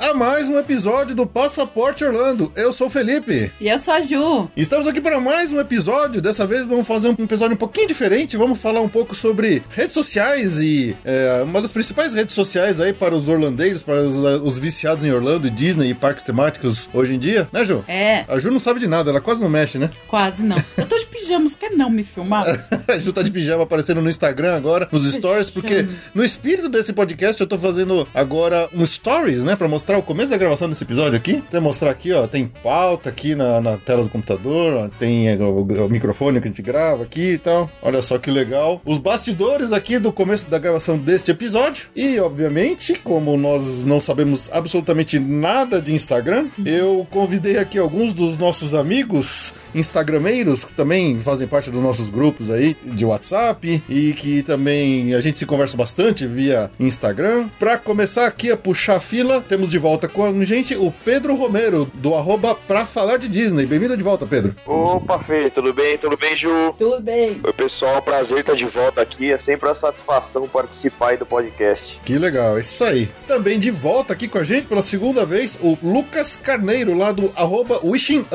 A mais um episódio do Passaporte Orlando. Eu sou o Felipe. E eu sou a Ju. Estamos aqui para mais um episódio. Dessa vez vamos fazer um episódio um pouquinho diferente. Vamos falar um pouco sobre redes sociais e é, uma das principais redes sociais aí para os orlandeiros, para os, os, viciados em Orlando e Disney e parques temáticos hoje em dia, né, Ju? É. A Ju não sabe de nada, ela quase não mexe, né? Quase não. Eu tô de pijamas, quer não me filmar? a Ju tá de pijama aparecendo no Instagram agora, nos stories, porque no espírito desse podcast eu tô fazendo agora um stories, né? Pra mostrar o começo da gravação desse episódio aqui. Vou mostrar aqui, ó. Tem pauta aqui na, na tela do computador, ó, tem é, o, o, microfone que a gente grava aqui e tal. Olha só que legal. Os bastidores aqui do começo da gravação deste episódio. E, obviamente, como nós não sabemos absolutamente nada de Instagram, eu convidei aqui alguns dos nossos amigos instagrameiros que também fazem parte dos nossos grupos aí de WhatsApp e que também a gente se conversa bastante via Instagram. Para começar aqui a puxar a fila, temos de volta com a gente o Pedro Romero, do arroba Pra Falar de Disney. Bem-vindo de volta, Pedro. Opa, Fê, tudo bem? Tudo bem, Ju? Tudo bem. Oi, pessoal, prazer estar de volta aqui. É sempre uma satisfação participar aí do podcast. Que legal, é isso aí. Também de volta aqui com a gente pela segunda vez, o Lucas Carneiro, lá do arroba Wishing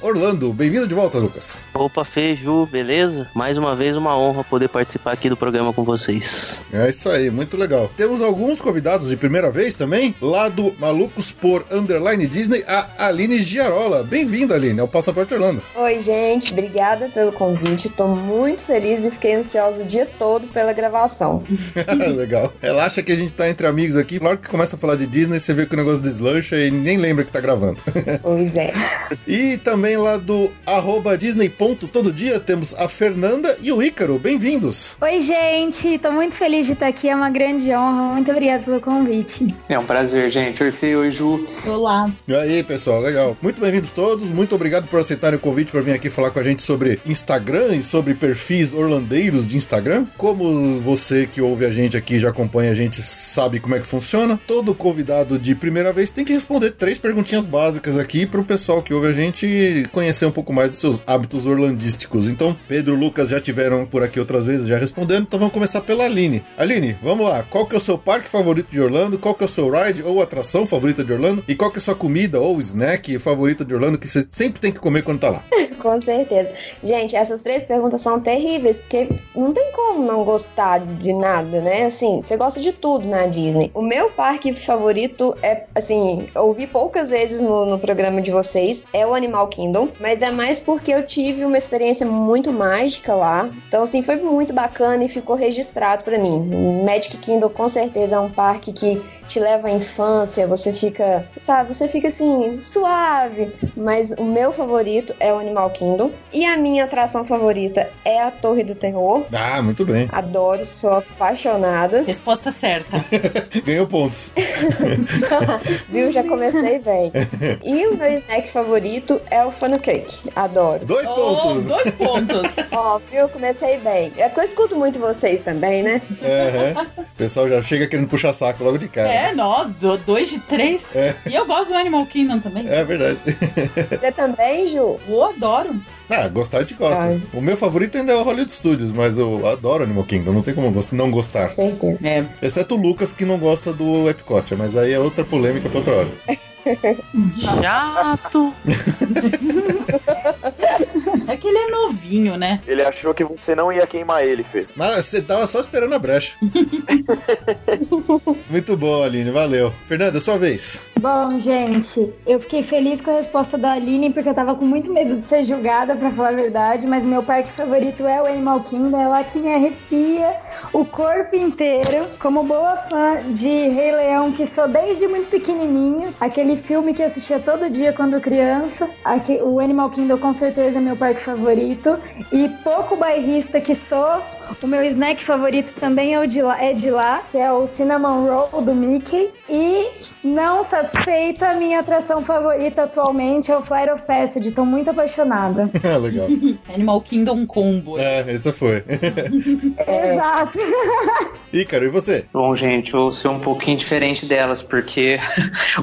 Orlando. Bem-vindo de volta, Lucas. Opa, Fê, Ju, beleza? Mais uma vez uma honra poder participar aqui do programa com vocês. É isso aí, muito legal. Temos alguns convidados de primeira vez também, lá do Malucos por Underline Disney, a Aline Giarola. Bem-vinda, Aline, ao Passaporte Orlando. Oi, gente, obrigada pelo convite. Tô muito feliz e fiquei ansiosa o dia todo pela gravação. legal. Relaxa que a gente tá entre amigos aqui. Logo que começa a falar de Disney, você vê que o negócio deslancha e nem lembra que tá gravando. Pois é. e também lá do arroba Disney todo dia temos a Fernanda e o Ícaro. Bem-vindos. Oi, gente. Tô muito feliz de estar aqui. É uma grande honra. Muito obrigada pelo convite. É um prazer, gente. Fê. Oi, Ju. Olá. E aí, pessoal. Legal. Muito bem-vindos todos. Muito obrigado por aceitarem o convite para vir aqui falar com a gente sobre Instagram e sobre perfis orlandeiros de Instagram. Como você que ouve a gente aqui já acompanha a gente sabe como é que funciona, todo convidado de primeira vez tem que responder três perguntinhas básicas aqui para o pessoal que ouve a gente conhecer um pouco mais dos seus hábitos orlandísticos. Então, Pedro e Lucas já tiveram por aqui outras vezes já respondendo, então vamos começar pela Aline. Aline, vamos lá. Qual que é o seu parque favorito de Orlando? Qual que é o seu ride ou atração favorita de Orlando? E qual que é a sua comida ou snack favorita de Orlando que você sempre tem que comer quando tá lá? Com certeza. Gente, essas três perguntas são terríveis, porque não tem como não gostar de nada, né? Assim, você gosta de tudo na Disney. O meu parque favorito é, assim, ouvi poucas vezes no, no programa de vocês, é o Animal Kingdom, mas é mais porque eu tive uma experiência muito mágica lá. Então, assim, foi muito bacana e ficou registrado para mim. Magic Kingdom com certeza é um parque que te leva à infância, você fica, sabe, você fica assim, suave. Mas o meu favorito é o Animal Kingdom. E a minha atração favorita é a Torre do Terror. Ah, muito bem. Adoro, sou apaixonada. Resposta certa. Ganhou pontos. Viu? Já comecei bem. E o meu snack favorito é o funnel cake. Adoro. Dois oh, pontos. Dois pontos. Ó, oh, viu? Comecei bem. É que eu escuto muito vocês também, né? É, O pessoal já chega querendo puxar saco logo de cara. É, nós, dois de três. É. E eu gosto do Animal Kingdom também. É verdade. Você também, Ju? Eu adoro. Ah, gostar de gosta. Ai. O meu favorito ainda é o Hollywood Studios, mas eu adoro Animal Kingdom, não tem como não gostar. Certeza. É. Exceto o Lucas que não gosta do Epcot, mas aí é outra polêmica pra outra hora. Chato! é que ele é novinho, né? Ele achou que você não ia queimar ele, Fê. Mas você tava só esperando a brecha. Muito bom, Aline, valeu. Fernanda, sua vez. Bom, gente, eu fiquei feliz com a resposta da Aline, porque eu tava com muito medo de ser julgada, para falar a verdade, mas meu parque favorito é o Animal Kingdom, é lá que me arrepia o corpo inteiro. Como boa fã de Rei Leão, que sou desde muito pequenininho, aquele filme que assistia todo dia quando criança, aqui, o Animal Kingdom com certeza é meu parque favorito, e pouco bairrista que sou, o meu snack favorito também é, o de lá, é de lá, que é o Cinnamon Roll do Mickey. E, não satisfeita, minha atração favorita atualmente é o Flight of Passage. Tô muito apaixonada. Ah, legal. Animal Kingdom Combo. É, essa foi. Exato. E, cara, e você? Bom, gente, eu vou ser um pouquinho diferente delas, porque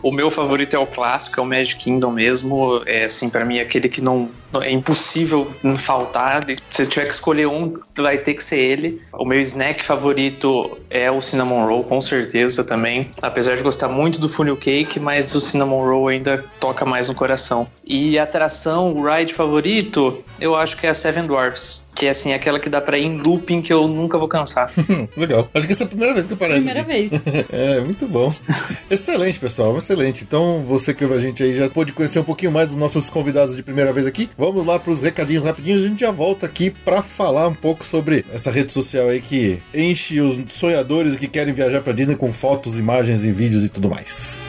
o meu favorito é o clássico, é o Magic Kingdom mesmo. É assim, para mim, aquele que não é impossível não faltar. Se tiver que escolher um, vai ter que ser ele. O meu snack favorito é o Cinnamon Roll, com certeza também. Apesar de gostar muito do Funnel Cake, mas o Cinnamon Roll ainda toca mais no coração. E a atração, o ride favorito, eu acho que é a Seven Dwarfs. Que é assim, aquela que dá pra ir em looping que eu nunca vou cansar. Legal. Acho que essa é a primeira vez que aparece. Primeira aqui. vez. É, muito bom. excelente, pessoal, excelente. Então, você que ouve a gente aí já pôde conhecer um pouquinho mais dos nossos convidados de primeira vez aqui. Vamos lá pros recadinhos rapidinhos. A gente já volta aqui pra falar um pouco sobre essa rede social aí que enche os sonhadores que querem viajar pra Disney com fotos, imagens e vídeos e tudo mais.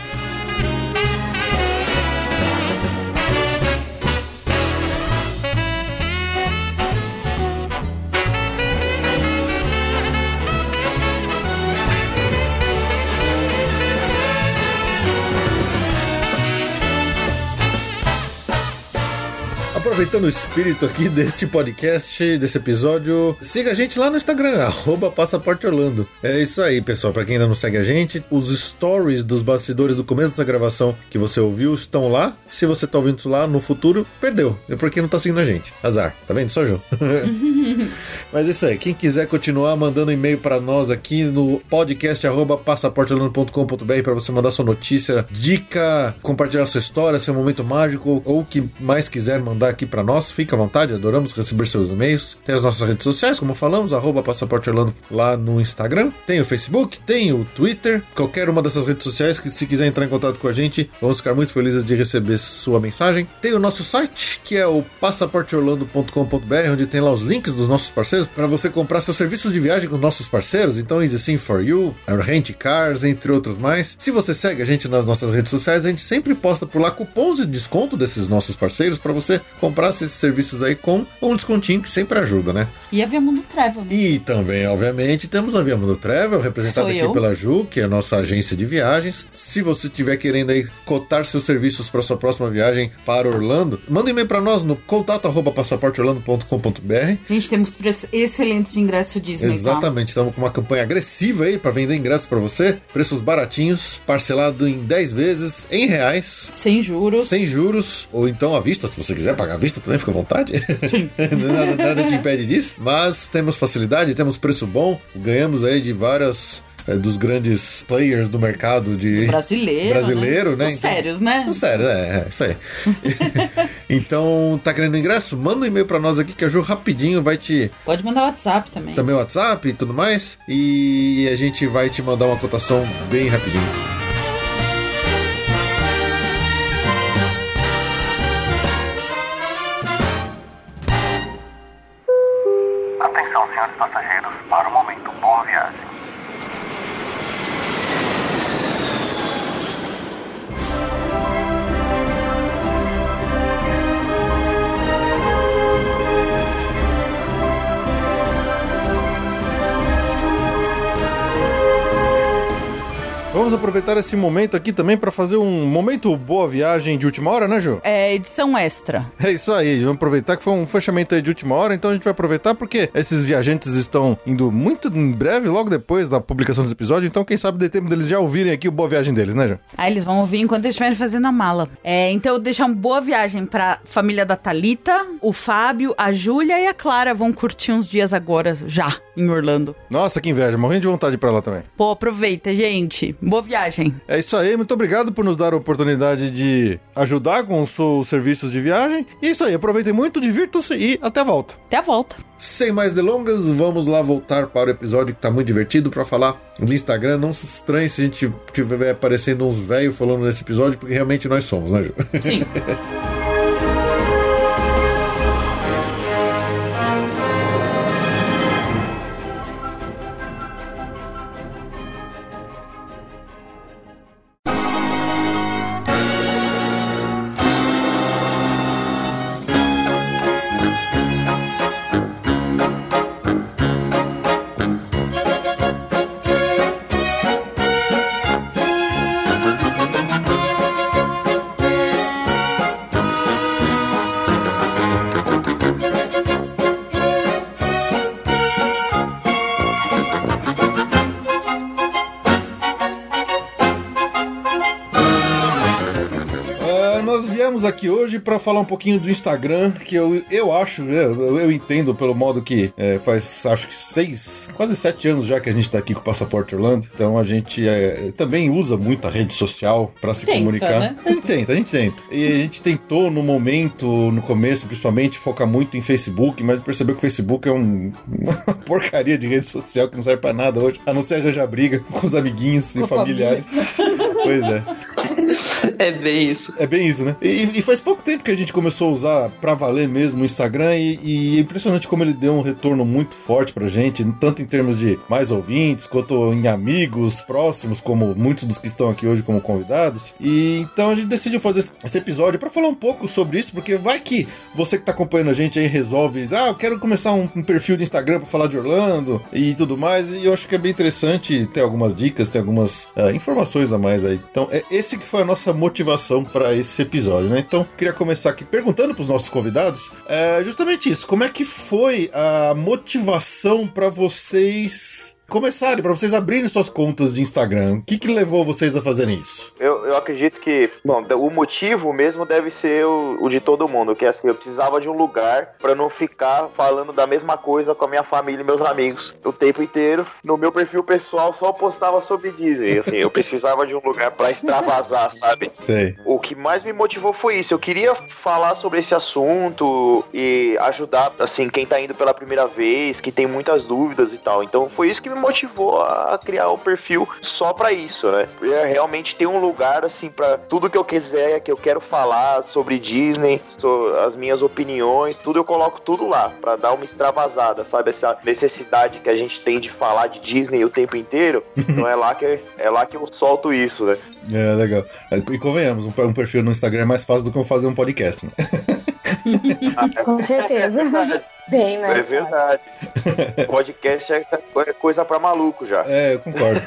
Aproveitando o espírito aqui deste podcast, desse episódio, siga a gente lá no Instagram, arroba Passaporte Orlando. É isso aí, pessoal. Pra quem ainda não segue a gente, os stories dos bastidores do começo dessa gravação que você ouviu estão lá. Se você tá ouvindo lá no futuro, perdeu. É porque não tá seguindo a gente. Azar. Tá vendo? Só João. Mas é isso aí. Quem quiser continuar mandando e-mail para nós aqui no podcast arroba passaporteorlando.com.br para você mandar sua notícia, dica, compartilhar sua história, seu momento mágico ou o que mais quiser mandar aqui para nós, fica à vontade, adoramos receber seus e-mails. Tem as nossas redes sociais, como falamos, arroba Passaporte Orlando lá no Instagram. Tem o Facebook, tem o Twitter, qualquer uma dessas redes sociais que se quiser entrar em contato com a gente, vamos ficar muito felizes de receber sua mensagem. Tem o nosso site, que é o passaporteorlando.com.br, onde tem lá os links dos nossos parceiros para você comprar seus serviços de viagem com nossos parceiros. Então, Easy Sim for You, Rent Cars, entre outros mais. Se você segue a gente nas nossas redes sociais, a gente sempre posta por lá cupons de desconto desses nossos parceiros para você comprar esses serviços aí com um descontinho que sempre ajuda, né? E a Via Mundo Travel. né? E também, obviamente, temos a Via Mundo Travel, representada aqui pela Ju, que é a nossa agência de viagens. Se você estiver querendo aí cotar seus serviços para sua próxima viagem para Orlando, manda um e-mail para nós no contato@passaporteorlando.com.br. Gente, temos preços excelentes de ingresso Disney, tá? Exatamente, estamos com uma campanha agressiva aí para vender ingressos para você, preços baratinhos, parcelado em 10 vezes em reais. Sem juros. Sem juros, ou então à vista, se você quiser pagar à vista também, fica à vontade. nada, nada te impede disso. Mas temos facilidade, temos preço bom, ganhamos aí de várias. eh, dos grandes players do mercado de Brasileiro. brasileiro, né? Os Então- sérios, né? Não, Sério, é, é isso aí. então, tá querendo ingresso? Manda um e-mail pra nós aqui que a Ju rapidinho vai te. Pode mandar WhatsApp também. Também o WhatsApp e tudo mais. E a gente vai te mandar uma cotação bem rapidinho. Passageiros, aproveitar esse momento aqui também para fazer um momento boa viagem de última hora, né, Ju? É edição extra. É isso aí, vamos aproveitar que foi um fechamento aí de última hora, então a gente vai aproveitar porque esses viajantes estão indo muito em breve, logo depois da publicação desse episódio, então quem sabe dê tempo deles já ouvirem aqui o Boa Viagem deles, né, Ju? Aí eles vão ouvir enquanto eles estiverem fazendo a mala. É, então eu deixar uma boa viagem pra família da Talita, o Fábio, a Júlia e a Clara vão curtir uns dias agora, já, em Orlando. Nossa, que inveja, morrendo de vontade para lá também. Pô, aproveita, gente. Boa viagem. É isso aí, muito obrigado por nos dar a oportunidade de ajudar com os seus serviços de viagem. E é isso aí, aproveitem muito, divirtam-se e até a volta. Até a volta. Sem mais delongas, vamos lá voltar para o episódio que tá muito divertido para falar no Instagram. Não se estranhe se a gente tiver aparecendo uns velhos falando nesse episódio, porque realmente nós somos, né, Ju? Sim. para falar um pouquinho do Instagram, que eu, eu acho, eu, eu entendo pelo modo que é, faz acho que seis, quase sete anos já que a gente tá aqui com o Passaporte Orlando, então a gente é, também usa muito a rede social para se Tenta, comunicar. né? A gente tenta, a gente tenta. E a gente tentou no momento, no começo, principalmente, focar muito em Facebook, mas percebeu que o Facebook é um- uma porcaria de rede social que não serve pra nada hoje, a não ser arranjar briga com os amiguinhos e familiares. pois é. É bem isso. É bem isso, né? E, e faz pouco tempo que a gente começou a usar pra valer mesmo o Instagram e, e é impressionante como ele deu um retorno muito forte pra gente, tanto em termos de mais ouvintes, quanto em amigos próximos, como muitos dos que estão aqui hoje como convidados. E então a gente decidiu fazer esse- episódio pra falar um pouco sobre isso, porque vai que você que tá acompanhando a gente aí resolve, ah, eu quero começar um, um perfil de Instagram pra falar de Orlando e tudo mais, e eu acho que é bem interessante ter algumas dicas, ter algumas ah, informações a mais aí. Então, é esse que foi a nossa motivação para esse episódio, né? Então, queria começar aqui perguntando pros nossos convidados, é, justamente isso, como é que foi a motivação para vocês começarem, para vocês abrirem suas contas de Instagram? O que que levou vocês a fazerem isso? Eu, eu acredito que, bom, o motivo mesmo deve ser o, o de todo mundo, que é assim, eu precisava de um lugar pra não ficar falando da mesma coisa com a minha família e meus amigos o tempo inteiro. No meu perfil pessoal só postava sobre Disney, assim, eu precisava de um lugar pra extravasar, sabe? Sei. O que mais me motivou foi isso. Eu queria falar sobre esse assunto e ajudar, assim, quem tá indo pela primeira vez, que tem muitas dúvidas e tal. Então foi isso que me motivou a criar o perfil só pra isso, né? É realmente ter um lugar, assim, pra tudo que eu quiser, que eu quero falar sobre Disney, as minhas opiniões, tudo eu coloco tudo lá, pra dar uma extravasada, sabe? Essa necessidade que a gente tem de falar de Disney o tempo inteiro. Então é lá que, é lá que eu solto isso, né? É, legal. E convenhamos, um, um perfil no Instagram é mais fácil do que eu fazer um podcast, né? Com certeza. Bem mais É fácil. verdade. Podcast é é coisa pra maluco já. É, eu concordo.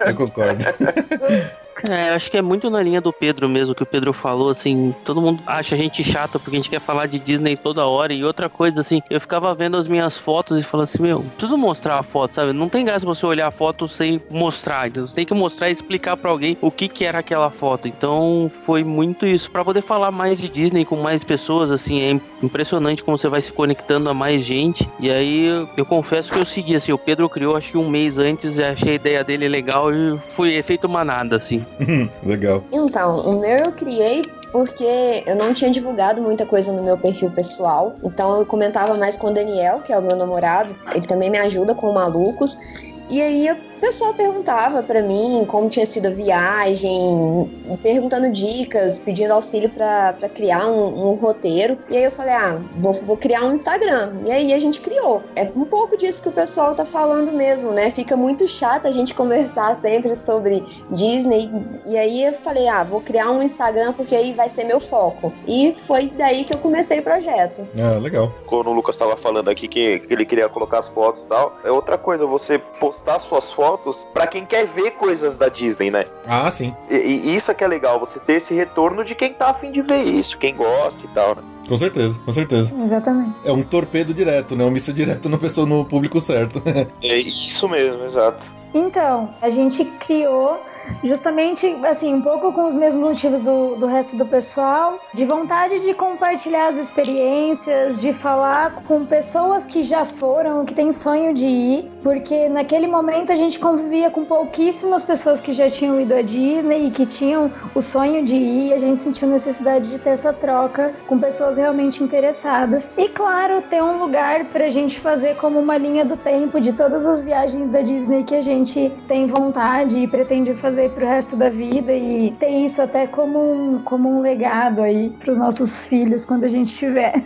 Eu concordo. É, acho que é muito na linha do Pedro mesmo, que o Pedro falou, assim, todo mundo acha a gente chata porque a gente quer falar de Disney toda hora. E outra coisa, assim, eu ficava vendo as minhas fotos e falando assim, meu, preciso mostrar a foto, sabe? Não tem graça você olhar a foto sem mostrar, então você tem que mostrar e explicar pra alguém o que que era aquela foto. Então foi muito isso, Pra poder falar mais de Disney com mais pessoas, assim, é impressionante como você vai se conectando a mais gente. E aí eu, confesso que eu segui, assim, o Pedro criou acho que um mês antes, achei a ideia dele legal e foi efeito manada, assim. legal. Então, o meu eu criei porque eu não tinha divulgado muita coisa no meu perfil pessoal. Então eu comentava mais com o Daniel, que é o meu namorado. Ele também me ajuda com malucos. E aí o pessoal perguntava pra mim como tinha sido a viagem, perguntando dicas, pedindo auxílio pra pra criar um, um roteiro. E aí eu falei, ah, vou, vou criar um Instagram. E aí a gente criou. É um pouco disso que o pessoal tá falando mesmo, né? Fica muito chato a gente conversar sempre sobre Disney. E aí eu falei, ah, vou criar um Instagram porque aí vai ser meu foco. E foi daí que eu comecei o projeto. Ah, legal. Quando o Lucas tava falando aqui que ele queria colocar as fotos e tal, é outra coisa você postar suas fotos pra quem quer ver coisas da Disney, né? Ah, sim. E, e isso é que é legal, você ter esse retorno de quem tá afim de ver isso, quem gosta e tal, né? Com certeza, com certeza. Exatamente. É um torpedo direto, né? Um míssil direto na pessoa, no público certo. É isso mesmo, exato. Então, a gente criou justamente, assim, um pouco com os mesmos motivos do, do resto do pessoal, de vontade de compartilhar as experiências, de falar com pessoas que já foram, que têm sonho de ir, porque naquele momento a gente convivia com pouquíssimas pessoas que já tinham ido à Disney e que tinham o sonho de ir, a gente sentiu necessidade de ter essa troca com pessoas realmente interessadas. E claro, ter um lugar pra gente fazer como uma linha do tempo de todas as viagens da Disney que a gente tem vontade e pretende fazer pro resto da vida e ter isso até como um, como um legado aí pros nossos filhos quando a gente tiver.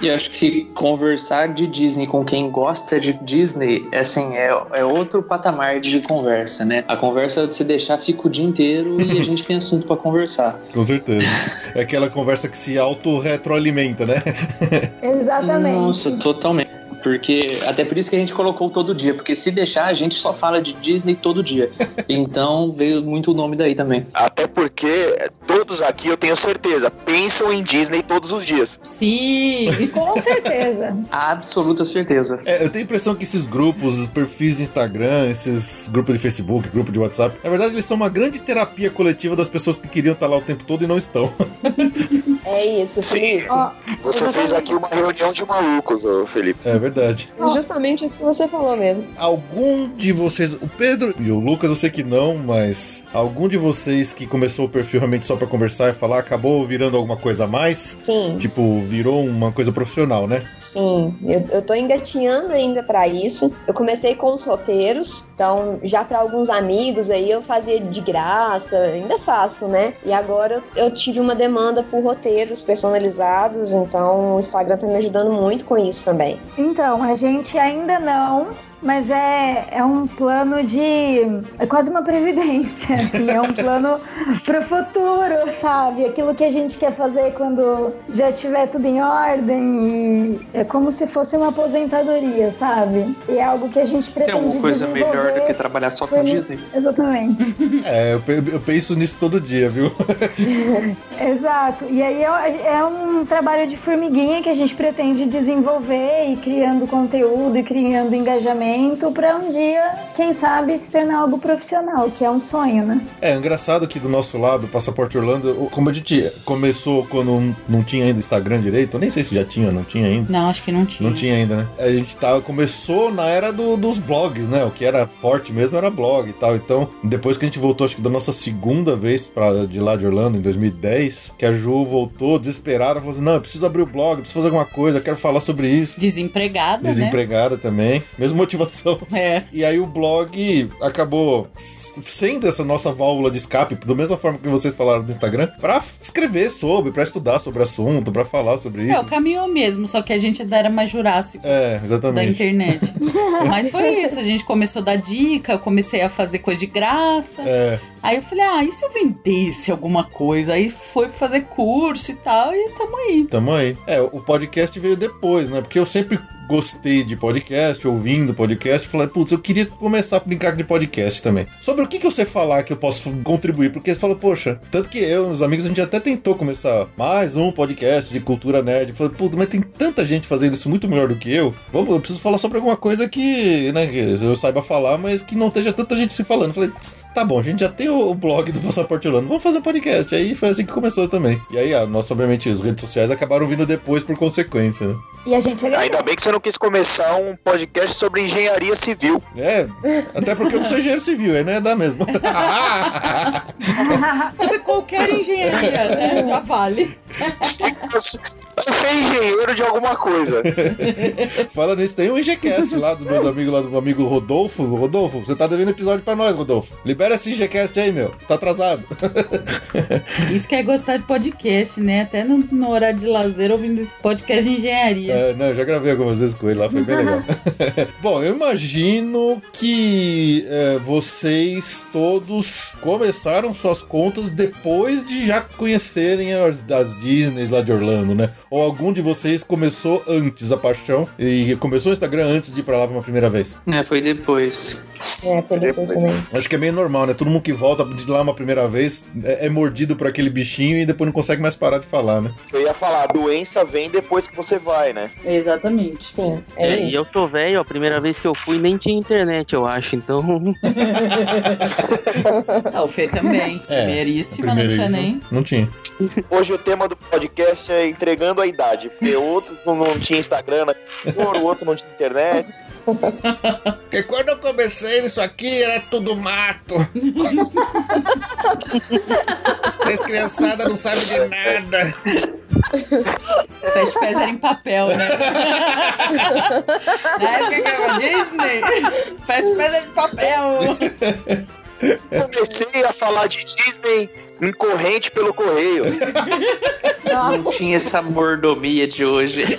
E acho que conversar de Disney com quem gosta de Disney, é assim, é, é outro patamar de conversa, né? A conversa de se deixar fica o dia inteiro e a gente tem assunto pra conversar. Com certeza. É aquela conversa que se auto-retroalimenta, né? Exatamente. Nossa, totalmente. Porque até por isso que a gente colocou todo dia, porque se deixar a gente só fala de Disney todo dia. Então veio muito o nome daí também. Até porque todos aqui, eu tenho certeza, pensam em Disney todos os dias. Sim. Com certeza. Absoluta certeza. É, eu tenho a impressão que esses grupos, os perfis de Instagram, esses grupos de Facebook, grupo de WhatsApp, na verdade eles são uma grande terapia coletiva das pessoas que queriam estar lá o tempo todo e não estão. É isso, Felipe. Ó, Você fez aqui uma reunião de malucos, ô Felipe. É verdade. Justamente isso que você falou mesmo. Algum de vocês, o Pedro e o Lucas, eu sei que não, mas algum de vocês que começou o perfil realmente só pra conversar e falar, acabou virando alguma coisa a mais? Sim, Tipo, virou uma coisa profissional, né? sim. Eu, eu tô engatinhando ainda pra isso. Eu comecei com os roteiros, então já pra alguns amigos aí eu fazia de graça, ainda faço, né? E agora eu tive uma demanda por roteiros personalizados, então o Instagram tá me ajudando muito com isso também. Então, a gente ainda não, mas é, é um plano de. É quase uma previdência, assim, é um plano pro futuro, sabe? Aquilo que a gente quer fazer quando já tiver tudo em ordem e é como se fosse uma aposentadoria, sabe? E é algo que a gente Tem pretende alguma coisa melhor do que trabalhar só com Disney? Exatamente. É, eu, eu penso nisso todo dia, viu? Exato. E aí é, é um trabalho de formiguinha que a gente pretende desenvolver e criando conteúdo e criando engajamento para um dia, quem sabe, se tornar algo profissional, que é um sonho, né? É engraçado que do nosso lado, o Passaporte Orlando, como a gente começou quando não tinha ainda Instagram direito, eu nem sei se já tinha, não tinha ainda. Não, acho que não tinha. Não tinha ainda, né? A gente tá, começou na era do- dos blogs, né? O que era forte mesmo era blog e tal. Então, depois que a gente voltou, acho que da nossa segunda vez pra, de lá de Orlando, em 2010, que a Ju voltou desesperada, falou assim: Não, eu preciso abrir o blog, eu preciso fazer alguma coisa, eu quero falar sobre isso. Desempregada, Desempregada também, mesma motivação. É. E aí o blog acabou sendo essa nossa válvula de escape, da mesma forma que vocês falaram no Instagram, pra escrever sobre, pra estudar sobre o assunto, pra falar sobre É, isso. o caminho é o mesmo, só que a gente era mais jurássico. É, Da exatamente. internet. Mas foi isso, a gente começou a dar dica, eu comecei a fazer coisa de graça. É, Aí eu falei, ah, e se eu vendesse alguma coisa? Aí foi fazer curso e tal, e tamo aí. tamo aí. É, o podcast veio depois, né? Porque eu sempre gostei de podcast, ouvindo podcast, falei, putz, eu queria começar a brincar de podcast também. Sobre o que, que sei falar que eu posso contribuir, porque você fala, poxa, tanto que eu e os amigos, a gente até tentou começar mais um podcast de cultura nerd. Falei, putz, mas tem tanta gente fazendo isso muito melhor do que eu. Vamos, eu preciso falar sobre alguma coisa que, né, que eu saiba falar, mas que não esteja tanta gente se falando. Falei, "Tss, tá bom, a gente já tem o, blog do Passaporte Orlando, vamos fazer um podcast. Aí foi assim que começou também. E aí, a nossa, obviamente, as redes sociais acabaram vindo depois por consequência, né? E a gente agradece. Ainda bem que você não quis começar um podcast sobre engenharia civil. É, até porque eu não sou engenheiro civil, aí não é dar mesmo. Sobre qualquer engenharia, né? Já vale. Vai ser engenheiro de alguma coisa. Falando nisso, tem um IGCast lá dos meus amigos, lá do meu amigo Rodolfo. Rodolfo, você tá devendo episódio pra nós, Rodolfo. Libera esse IGCast aí, meu. Tá atrasado. Isso que é gostar de podcast, né? Até no, no horário de lazer ouvindo esse podcast de engenharia. É, não, eu já gravei algumas vezes com ele lá, foi bem legal. Bom, eu imagino que é, vocês todos começaram suas contas depois de já conhecerem as, as Disneys lá de Orlando, né? Ou algum de vocês começou antes a paixão e começou o Instagram antes de ir pra lá pela primeira vez? É, foi depois. É, foi depois também. Acho que é meio normal, né? Todo mundo que volta de lá uma primeira vez é, é mordido por aquele bichinho e depois não consegue mais parar de falar, né? Eu ia falar, a doença vem depois que você vai, né? Exatamente. Sim, é, É, e isso. eu tô velho, a primeira vez que eu fui nem tinha internet, eu acho, então. Ah, o Fê também. É, Primeiríssima, não tinha isso, nem. Não tinha. Hoje o tema do podcast é entregando a idade. Porque outro não, não tinha Instagram, né? o outro não tinha internet. Porque quando eu comecei nisso aqui era tudo mato. Vocês criançada não sabem de nada. Fast Pass era em papel, né? Na época que era Disney, Fast Pass era de papel. Comecei a falar de Disney em corrente pelo correio. Não tinha essa mordomia de hoje.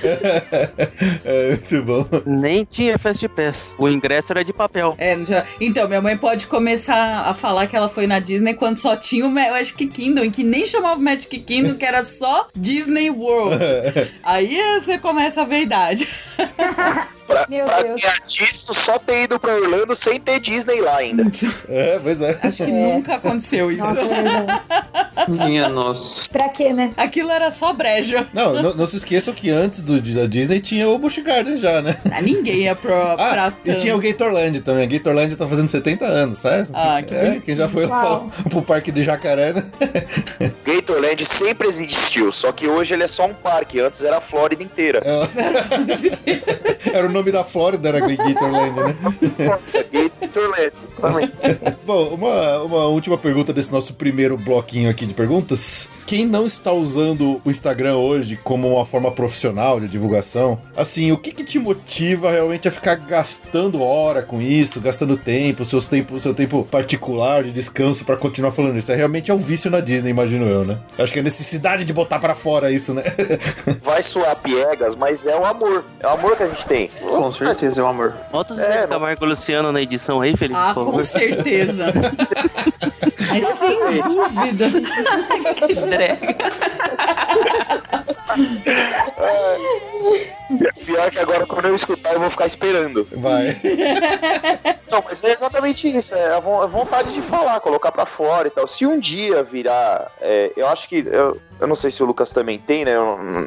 É muito bom. Nem tinha Fast Pass. O ingresso era de papel. É, Então, minha mãe pode começar a falar que ela foi na Disney quando só tinha o Magic Kingdom, que nem chamava Magic Kingdom, que era só Disney World. Aí você começa a ver a idade. Pra, Meu pra Deus. disso, só ter ido pra Orlando sem ter Disney lá ainda. É, pois é. Acho que nunca aconteceu isso. Nossa, é verdade. Minha nossa. Pra quê, né? Aquilo era só brejo. Não, não, não se esqueçam que antes do, da Disney tinha o Busch Garden já, né? Ah, ninguém ia pro, pra Ah, e tinha o Gatorland também. A Gatorland tá fazendo 70 anos, sabe? Ah, que é, quem já foi pro, pro parque de Jacaré, né? Gatorland sempre existiu, só que hoje ele é só um parque. Antes era a Flórida inteira. Era o nome da Flórida, era Gatorland, né? Gatorland. Bom, uma, uma última pergunta desse nosso primeiro bloquinho aqui de perguntas. Quem não está usando o Instagram hoje como uma forma profissional de divulgação, assim, o que, que te motiva realmente a ficar gastando hora com isso, gastando tempo, seus tempo, seu tempo particular de descanso pra continuar falando isso? É realmente é um vício na Disney, imagino eu, né? Acho que é a necessidade de botar pra fora isso, né? Vai soar piegas, mas é o amor. É o amor que a gente tem. Com certeza, é o amor. Bota o É, Zé não- Camargo e Luciano na edição aí, Felipe, Ah, por com certeza. Mas sem dúvida. Pior que agora, quando eu escutar, eu vou ficar esperando. Vai. Não, mas é exatamente isso. É a vo- a vontade de falar, colocar pra fora e tal. Se um dia virar. é, eu acho que. Eu, eu não sei se o Lucas também tem, né?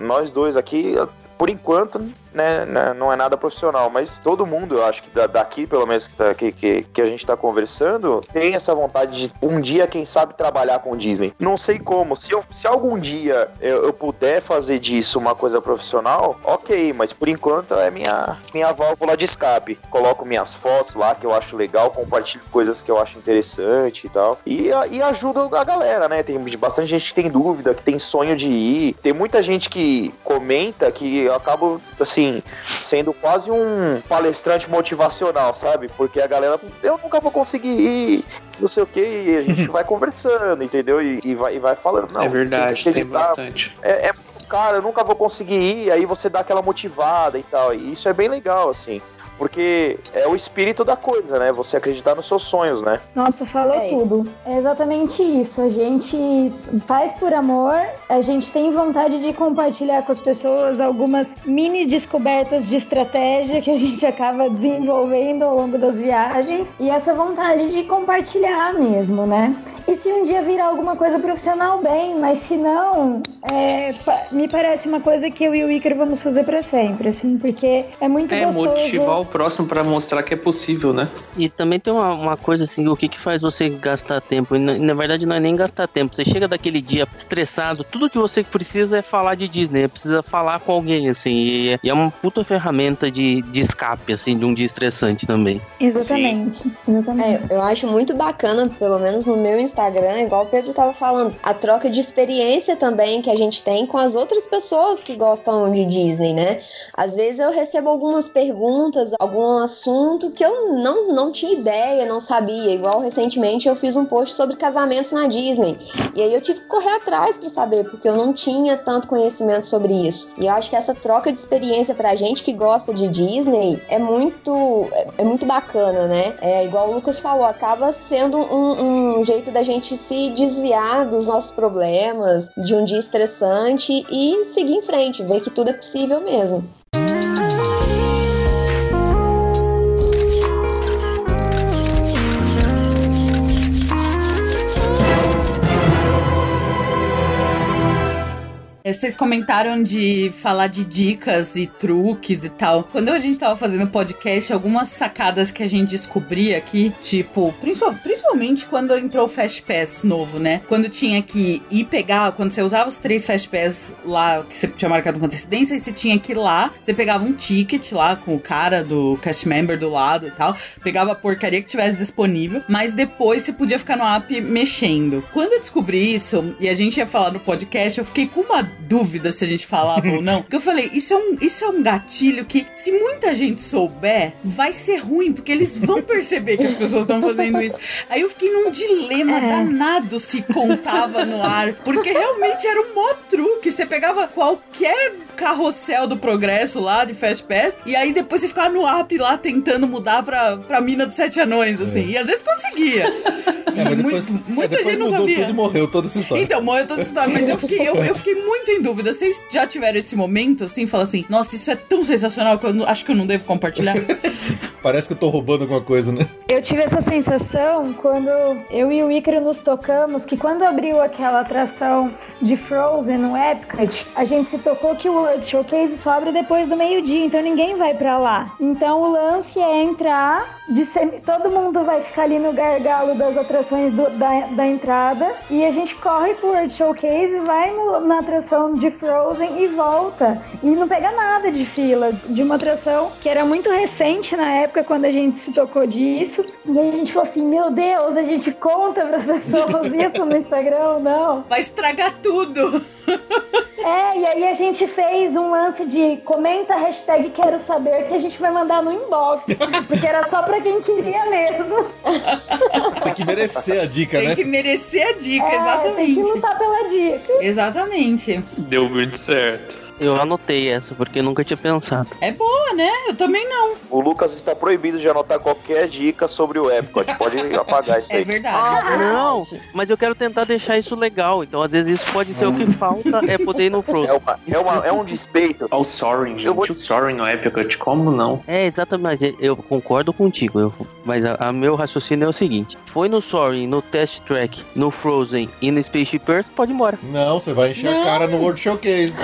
Nós dois aqui, por enquanto, né, né, não é nada profissional, mas todo mundo, eu acho que da- daqui, pelo menos que, tá- que, que, que a gente tá conversando, tem essa vontade de um dia, quem sabe, trabalhar com Disney. Não sei como. Se, eu- se algum dia eu, eu puder fazer disso uma coisa profissional, ok, mas por enquanto é minha, minha válvula de escape. Coloco minhas fotos lá que eu acho legal, compartilho coisas que eu acho interessante e tal. E, e ajuda a galera, né? Tem bastante gente que tem dúvida, que tem sonho de ir. Tem muita gente que comenta que eu acabo, assim, sendo quase um palestrante motivacional, sabe? Porque a galera, eu nunca vou conseguir ir, não sei o que, e a gente vai conversando, entendeu? E, e vai, e vai falando. Não, é verdade, tem acreditar, bastante. é, é muito caro, eu nunca vou conseguir ir, aí você dá aquela motivada e tal. E isso é bem legal, assim. Porque é o espírito da coisa, né? Você acreditar nos seus sonhos, né? Nossa, falou É. tudo. É exatamente isso. A gente faz por amor, a gente tem vontade de compartilhar com as pessoas algumas mini descobertas de estratégia que a gente acaba desenvolvendo ao longo das viagens e essa vontade de compartilhar mesmo, né? E se um dia virar alguma coisa profissional, bem, mas se não, é, me parece uma coisa que eu e o Iker vamos fazer pra sempre, assim, porque é muito É gostoso. motivar o próximo pra mostrar que é possível, né? E também tem uma, uma coisa assim, o que que faz você gastar tempo? E na, na verdade não é nem gastar tempo. Você chega daquele dia estressado, tudo que você precisa é falar de Disney, precisa falar com alguém, assim. E, é- e é uma puta ferramenta de, de escape, assim, de um dia estressante também. Exatamente. Exatamente. É, eu acho muito bacana, pelo menos no meu Instagram, igual o Pedro tava falando, a troca de experiência também que a gente tem com as outras pessoas que gostam de Disney, né? Às vezes eu recebo algumas perguntas, algum assunto que eu não, não tinha ideia, não sabia. Igual recentemente eu fiz um post sobre casamentos na Disney. E aí eu tive que correr atrás pra saber, porque eu não tinha tanto conhecimento sobre isso. E eu acho que essa troca de experiência pra gente que gosta de Disney é muito, é, é muito bacana, né? É igual o Lucas falou, acaba sendo um, um jeito da gente se desviar dos nossos problemas, de um dia estressante e seguir em frente, ver que tudo é possível mesmo. Vocês comentaram de falar de dicas e truques e tal. Quando a gente tava fazendo podcast, algumas sacadas que a gente descobria aqui, tipo, principal- principalmente quando entrou o Fast Pass novo, né? Quando tinha que ir pegar, quando você usava os três Fast Pass lá, que você tinha marcado com antecedência, e você tinha que ir lá, você pegava um ticket lá com o cara do cast member do lado e tal, pegava a porcaria que tivesse disponível, mas depois você podia ficar no app mexendo. Quando eu descobri isso, e a gente ia falar no podcast, eu fiquei com uma dúvida se a gente falava ou não. Porque eu falei, isso é, um, isso é um gatilho que, se muita gente souber, vai ser ruim, porque eles vão perceber que as pessoas estão fazendo isso. Aí eu fiquei num dilema É. danado se contava no ar, porque realmente era um mó truque. Você pegava qualquer carrossel do progresso lá de Fast Pass, e aí depois você ficava no app lá tentando mudar pra, pra mina dos sete anões, assim. E às vezes conseguia. É, mas depois, é, muita depois gente não mudou sabia. tudo e morreu toda essa história. Então, morreu toda essa história, mas eu fiquei, eu, eu fiquei muito em dúvida. Vocês já tiveram esse momento, assim, fala assim, nossa, isso é tão sensacional que eu não- acho que eu não devo compartilhar? parece que eu tô roubando alguma coisa, né? Eu tive essa sensação quando eu e o Ícaro nos tocamos que quando abriu aquela atração de Frozen no Epcot, a gente se tocou que o World Showcase só abre depois do meio-dia, então ninguém vai pra lá. Então o lance é entrar, de sem- todo mundo vai ficar ali no gargalo das atrações do- da, da entrada e a gente corre pro World Showcase, vai no- na atração de Frozen e volta. E não pega nada de fila de uma atração que era muito recente na época quando a gente se tocou disso. E a gente falou assim: Meu Deus, a gente conta pras pessoas isso no Instagram não? Vai estragar tudo. É, e aí a gente fez um lance de comenta hashtag quero saber que a gente vai mandar no inbox. Porque era só pra quem queria mesmo. Tem que merecer a dica, Tem né? que merecer a dica, É, tem que exatamente. lutar pela dica. Exatamente. Deu muito certo. Eu anotei essa porque eu nunca tinha pensado. É boa, né? Eu também não. O Lucas está proibido de anotar qualquer dica sobre o Epcot. Pode apagar isso É aí. verdade. Ah, Não, mas eu quero tentar deixar isso legal. Então, às vezes, isso pode ser o que falta é poder ir no É, Frozen. uma, é, uma, é um despeito. Ó, o Soaring, gente. Eu vou- O Soaring no Epcot, como não? É, exatamente. mas Eu concordo contigo. eu- mas a, a meu raciocínio é o seguinte: foi no Soaring, no Test Track, no Frozen e no Spaceship Earth, pode ir embora. Não, você vai encher Não. a cara no World Showcase.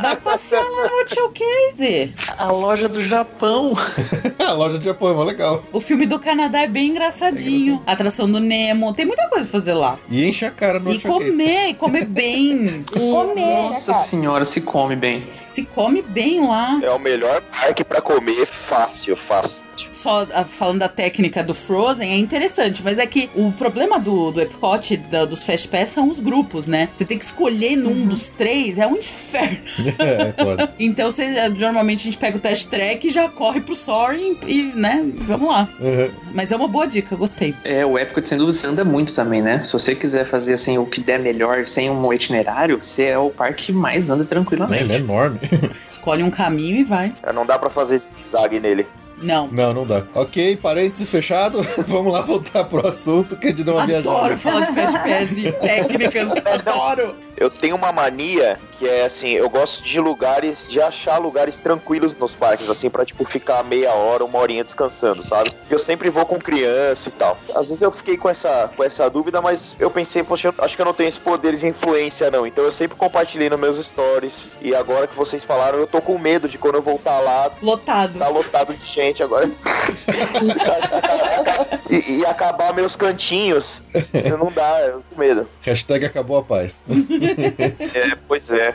Vai lá no Showcase. A loja do Japão. a loja de Japão é mó legal. O filme do Canadá é bem engraçadinho. A atração do Nemo. Tem muita coisa pra fazer lá. E enche a cara no E Showcase. comer, e comer bem. Comer. Nossa senhora, se come bem. Se come bem lá. É o melhor parque pra comer fácil, fácil. Só ah, falando da técnica do Frozen, é interessante, mas é que o problema do, do Epcot, da- dos Fast Pass, são os grupos, né? Você tem que escolher num dos três, é um inferno. é, foda. Então, você, normalmente a gente pega o test track e já corre pro Soaring e, né, vamos lá. Uhum. Mas é uma boa dica, gostei. É, o Epcot, sem dúvida, você anda muito também, né? Se você quiser fazer, assim, o que der melhor, sem um itinerário, você é o parque que mais anda tranquilamente. Ele é enorme. Escolhe um caminho e vai. É, Não dá pra fazer zigue nele. Não. Não, não dá. Ok, parênteses fechado. Vamos lá voltar pro assunto que é de uma Adoro viajada. falar de Fast Pass e técnicas. Adoro. Eu tenho uma mania que é assim, eu gosto de lugares, de achar lugares tranquilos nos parques, assim, pra tipo ficar meia hora, uma horinha descansando, sabe? Eu sempre vou com criança e tal. Às vezes eu fiquei com essa, com essa dúvida, mas eu pensei, poxa, eu acho que eu não tenho esse poder de influência, não. Então eu sempre compartilhei nos meus stories. E agora que vocês falaram, eu tô com medo de quando eu voltar lá, Lotado. tá lotado de gente agora. e, e acabar meus cantinhos. Não dá, eu tô com medo. Hashtag acabou a paz. É, pois é.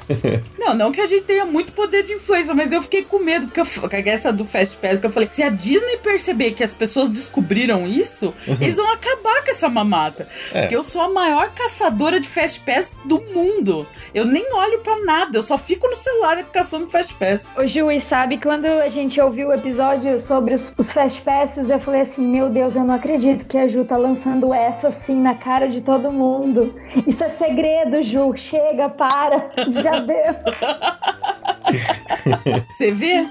Não, não que a gente tenha muito poder de influência, mas eu fiquei com medo, porque eu, f- essa do Fast Pass, que eu falei, se a Disney perceber que as pessoas descobriram isso, eles vão acabar com essa mamata. É. Porque eu sou a maior caçadora de Fast Pass do mundo. Eu nem olho pra nada, eu só fico no celular caçando Fast Pass. Ô Ju, e sabe quando a gente ouviu o episódio sobre os, os Fast Passes, eu falei assim, meu Deus, eu não acredito que a Ju tá lançando essa assim na cara de todo mundo. Isso é segredo, Ju. Chega, para. Já deu. Você vê?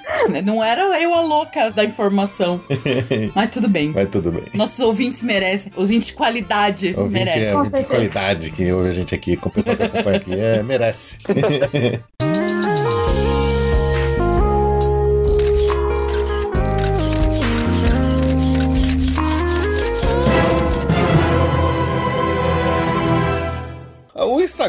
Não era eu a louca da informação. Mas tudo bem. Mas tudo bem. Nossos ouvintes merecem. Ouvintes de qualidade Ouvinte, merecem. é, ouvinte de qualidade que ouve a gente aqui, com o pessoal que acompanha aqui, é, merece.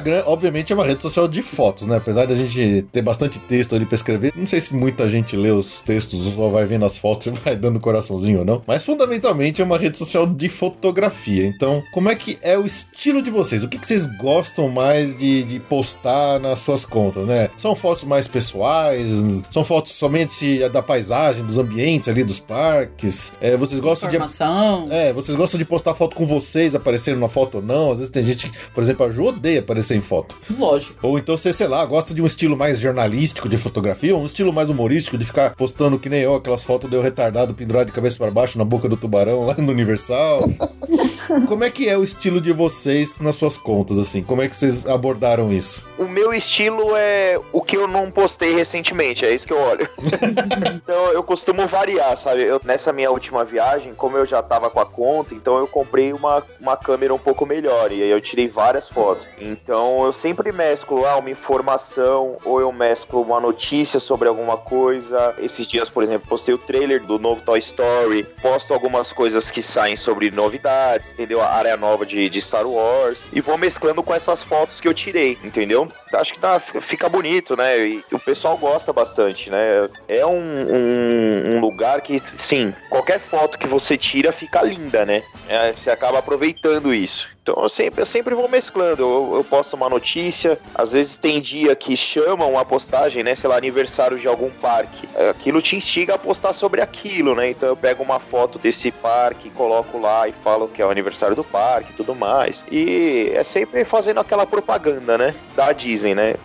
Instagram, obviamente, é uma rede social de fotos, né? Apesar da gente ter bastante texto ali pra escrever, não sei se muita gente lê os textos ou vai vendo as fotos e vai dando coraçãozinho ou não. Mas fundamentalmente é uma rede social de fotografia. Então, como é que é o estilo de vocês? O que, que vocês gostam mais de, de postar nas suas contas, né? São fotos mais pessoais? São fotos somente da paisagem, dos ambientes ali dos parques? É, vocês gostam de Informação. é, vocês gostam de postar foto com vocês aparecendo na foto ou não? Às vezes tem gente que, por exemplo, a Ju odeia aparecer foto. Lógico. Ou então você, sei lá, gosta de um estilo mais jornalístico de fotografia, ou um estilo mais humorístico de ficar postando que nem eu, aquelas fotos de eu retardado pendurado de cabeça para baixo na boca do tubarão lá no Universal. Como é que é o estilo de vocês nas suas contas, assim? Como é que vocês abordaram isso? O meu estilo é o que eu não postei recentemente, é isso que eu olho. então eu costumo variar, sabe? Eu, nessa minha última viagem, como eu já tava com a conta, então eu comprei uma, uma câmera um pouco melhor. E aí eu tirei várias fotos. Então Então eu sempre mesclo ah, uma informação ou eu mesclo uma notícia sobre alguma coisa. Esses dias, por exemplo, postei o trailer do novo Toy Story, posto algumas coisas que saem sobre novidades, entendeu? A área nova de, de Star Wars e vou mesclando com essas fotos que eu tirei, entendeu? Acho que tá, fica bonito, né? E o pessoal gosta bastante, né? É um, um, um lugar que, sim, qualquer foto que você tira fica linda, né? É, você acaba aproveitando isso. Então eu sempre, eu sempre vou mesclando. Eu, eu posto uma notícia, às vezes tem dia que chamam a postagem, né? Sei lá, aniversário de algum parque. Aquilo te instiga a postar sobre aquilo, né? Então eu pego uma foto desse parque, coloco lá e falo que é o aniversário do parque e tudo mais. E é sempre fazendo aquela propaganda, né? Da Disney, né?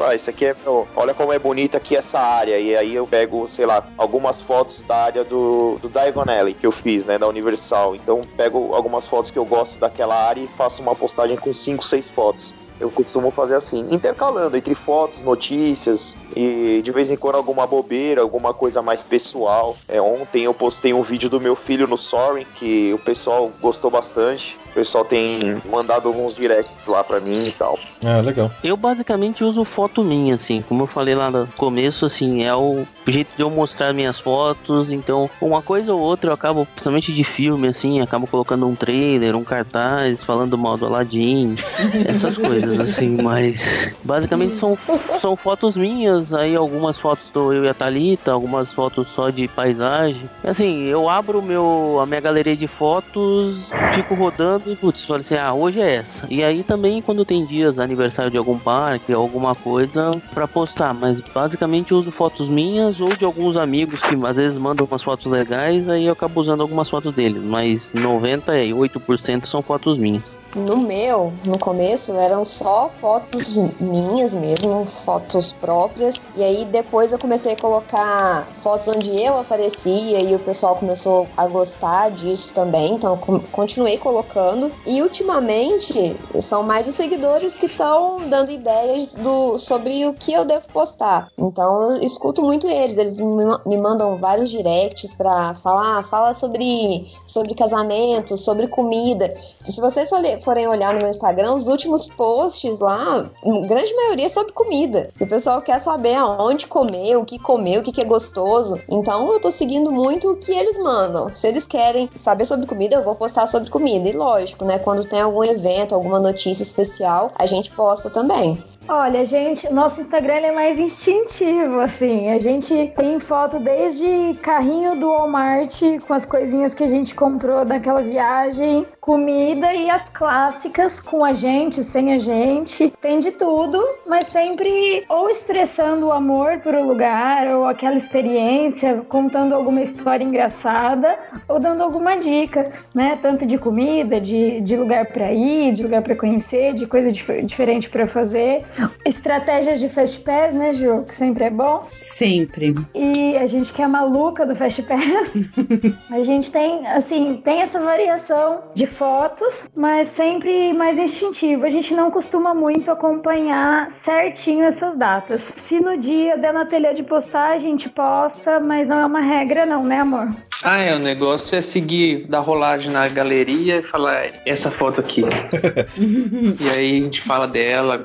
Ah, isso aqui é. Olha como é bonita aqui essa área. E aí eu pego, sei lá, algumas fotos da área do, do Diagon Alley que eu fiz, né? Da Universal. Então pego algumas fotos que eu gosto daquela área e faço uma postagem com 5, 6 fotos. Eu costumo fazer assim, intercalando entre fotos, notícias e de vez em quando alguma bobeira, alguma coisa mais pessoal. É, ontem eu postei um vídeo do meu filho no Soaring, que o pessoal gostou bastante. O pessoal tem mandado alguns directs lá pra mim e tal. Ah, legal. Eu basicamente uso foto minha, assim, como eu falei lá no começo, assim, é o jeito de eu mostrar minhas fotos. Então, uma coisa ou outra eu acabo, principalmente de filme, assim, acabo colocando um trailer, um cartaz, falando mal do Aladdin, essas coisas, assim, mas basicamente são, são fotos minhas, aí algumas fotos do eu e a Thalita, algumas fotos só de paisagem. Assim, eu abro meu, a minha galeria de fotos, fico rodando e, putz, falo assim, ah, hoje é essa. E aí também quando tem dias, aniversário de algum parque, alguma coisa pra postar, mas basicamente uso fotos minhas ou de alguns amigos que às vezes mandam umas fotos legais, aí eu acabo usando algumas fotos deles, mas 98% são fotos minhas. No meu, no começo, eram só fotos minhas mesmo, fotos próprias. E aí depois eu comecei a colocar fotos onde eu aparecia e o pessoal começou a gostar disso também. Então eu continuei colocando. E ultimamente são mais os seguidores que estão dando ideias do, sobre o que eu devo postar. Então eu escuto muito eles. Eles me, mandam vários directs pra falar, fala sobre, sobre casamento, sobre comida. E se vocês forem olhar no meu Instagram, os últimos posts lá, grande maioria é sobre comida. o pessoal quer saber aonde comer, o que comer, o que, que é gostoso. Então eu tô seguindo muito o que eles mandam. Se eles querem saber sobre comida, eu vou postar sobre comida. E lógico, né? Quando tem algum evento, alguma notícia especial, a gente posta também. Olha, gente, nosso Instagram é mais instintivo, assim. A gente tem foto desde carrinho do Walmart com as coisinhas que a gente comprou naquela viagem, comida e as clássicas com a gente, sem a gente. Tem de tudo, mas sempre ou expressando o amor por o lugar ou aquela experiência, contando alguma história engraçada ou dando alguma dica, né? Tanto de comida, de, de lugar para ir, de lugar para conhecer, de coisa dif diferente para fazer. Estratégias de Fast Pass, né, Ju? Que sempre é bom. Sempre. E a gente que é maluca do Fast Pass, a gente tem, assim, tem essa variação de fotos, mas sempre mais instintivo. A gente não costuma muito acompanhar certinho essas datas. Se no dia der na telha de postar, a gente posta, mas não é uma regra, não, né, amor? Ah, é, o negócio é seguir, dar rolagem na galeria e falar essa foto aqui. e aí a gente fala dela,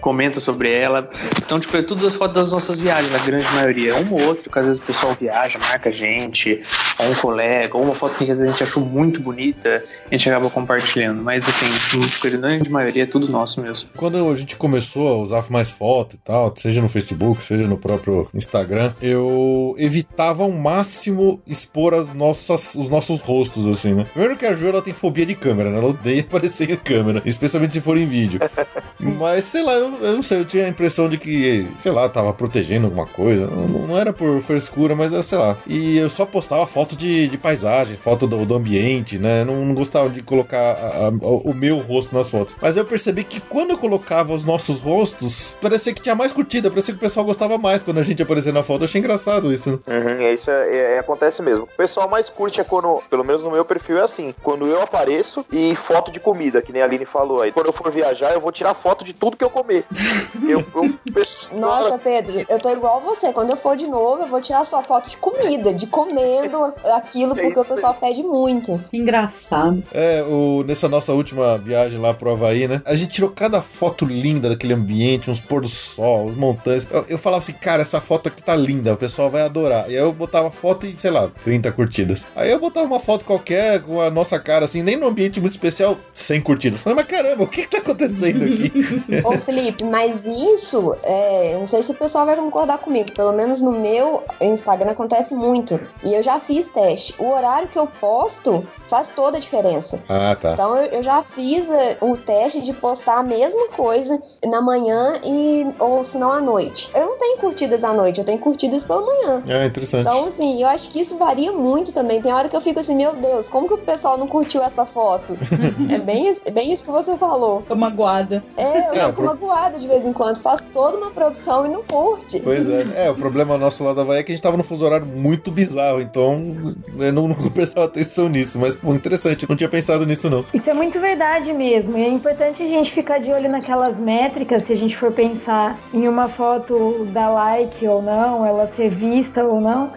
comenta sobre ela. Então, tipo, é tudo as fotos das nossas viagens, na grande maioria. Um ou outro, que às vezes o pessoal viaja, marca a gente, ou um colega, ou uma foto que às vezes a gente achou muito bonita, a gente acaba compartilhando. Mas assim, a grande maioria é tudo nosso mesmo. Quando a gente começou a usar mais foto e tal, seja no Facebook, seja no próprio Instagram, eu evitava ao máximo expor as nossas, os nossos rostos, assim, né? Primeiro que a Ju, ela tem fobia de câmera, né? Ela odeia aparecer em câmera, especialmente se for em vídeo. Mas, sei lá, eu, eu, não sei, eu tinha a impressão de que, sei lá, tava protegendo alguma coisa. Não, não era por frescura, mas era, sei lá. E eu só postava foto de, de paisagem, foto do, do ambiente, né? Não, não gostava de colocar a, a, o meu rosto nas fotos. Mas eu percebi que quando eu colocava os nossos rostos, parecia que tinha mais curtida, parecia que o pessoal gostava mais quando a gente aparecia na foto. Eu achei engraçado isso. Uhum, é isso é, é, acontece mesmo. O pessoal mais curte é quando, pelo menos no meu perfil é assim, quando eu apareço e foto de comida, que nem a Aline falou aí. Quando eu for viajar, eu vou tirar foto de tudo que eu comer. Eu, eu penso, Nossa, Pedro, eu tô igual você. Quando eu for de novo, eu vou tirar sua foto de comida, de comendo aquilo, É porque o isso pessoal pede muito. Que engraçado. É, o, nessa nossa última viagem lá pro Havaí, né? A gente tirou cada foto linda daquele ambiente, uns pôr do sol, as montanhas. Eu, eu falava assim, cara, essa foto aqui tá linda, o pessoal vai adorar. E aí eu botava foto e, sei lá, 30 curtidas. Aí eu botava uma foto qualquer com a nossa cara, assim, nem num ambiente muito especial, 100 curtidas. Falei, mas caramba, o que que tá acontecendo aqui? Ô, Felipe, mas isso, é, eu não sei se o pessoal vai concordar comigo, pelo menos no meu Instagram acontece muito. E eu já fiz teste. O horário que eu posto faz toda a diferença. ah, tá. Então eu, eu já fiz é, o teste de postar a mesma coisa na manhã e ou se não à noite. Eu não tenho curtidas à noite, eu tenho curtidas pela manhã. É interessante. Então, assim, eu acho que isso varia muito também. Tem hora que eu fico assim, meu Deus, como que o pessoal não curtiu essa foto? é, bem, isso- é bem isso que você falou. Fica magoada. É, eu É, fico pro- magoada de vez em quando. Faço toda uma produção e não curte. Pois é. É, o problema nosso lá da Havaí é que a gente tava num fuso horário muito bizarro, então eu não, não prestava atenção nisso. Mas, pô, interessante. Não tinha pensado nisso, não. Isso é muito verdade mesmo. E é importante a gente ficar de olho naquelas métricas, se a gente for pensar em uma foto dar like ou não, ela ser vista ou não.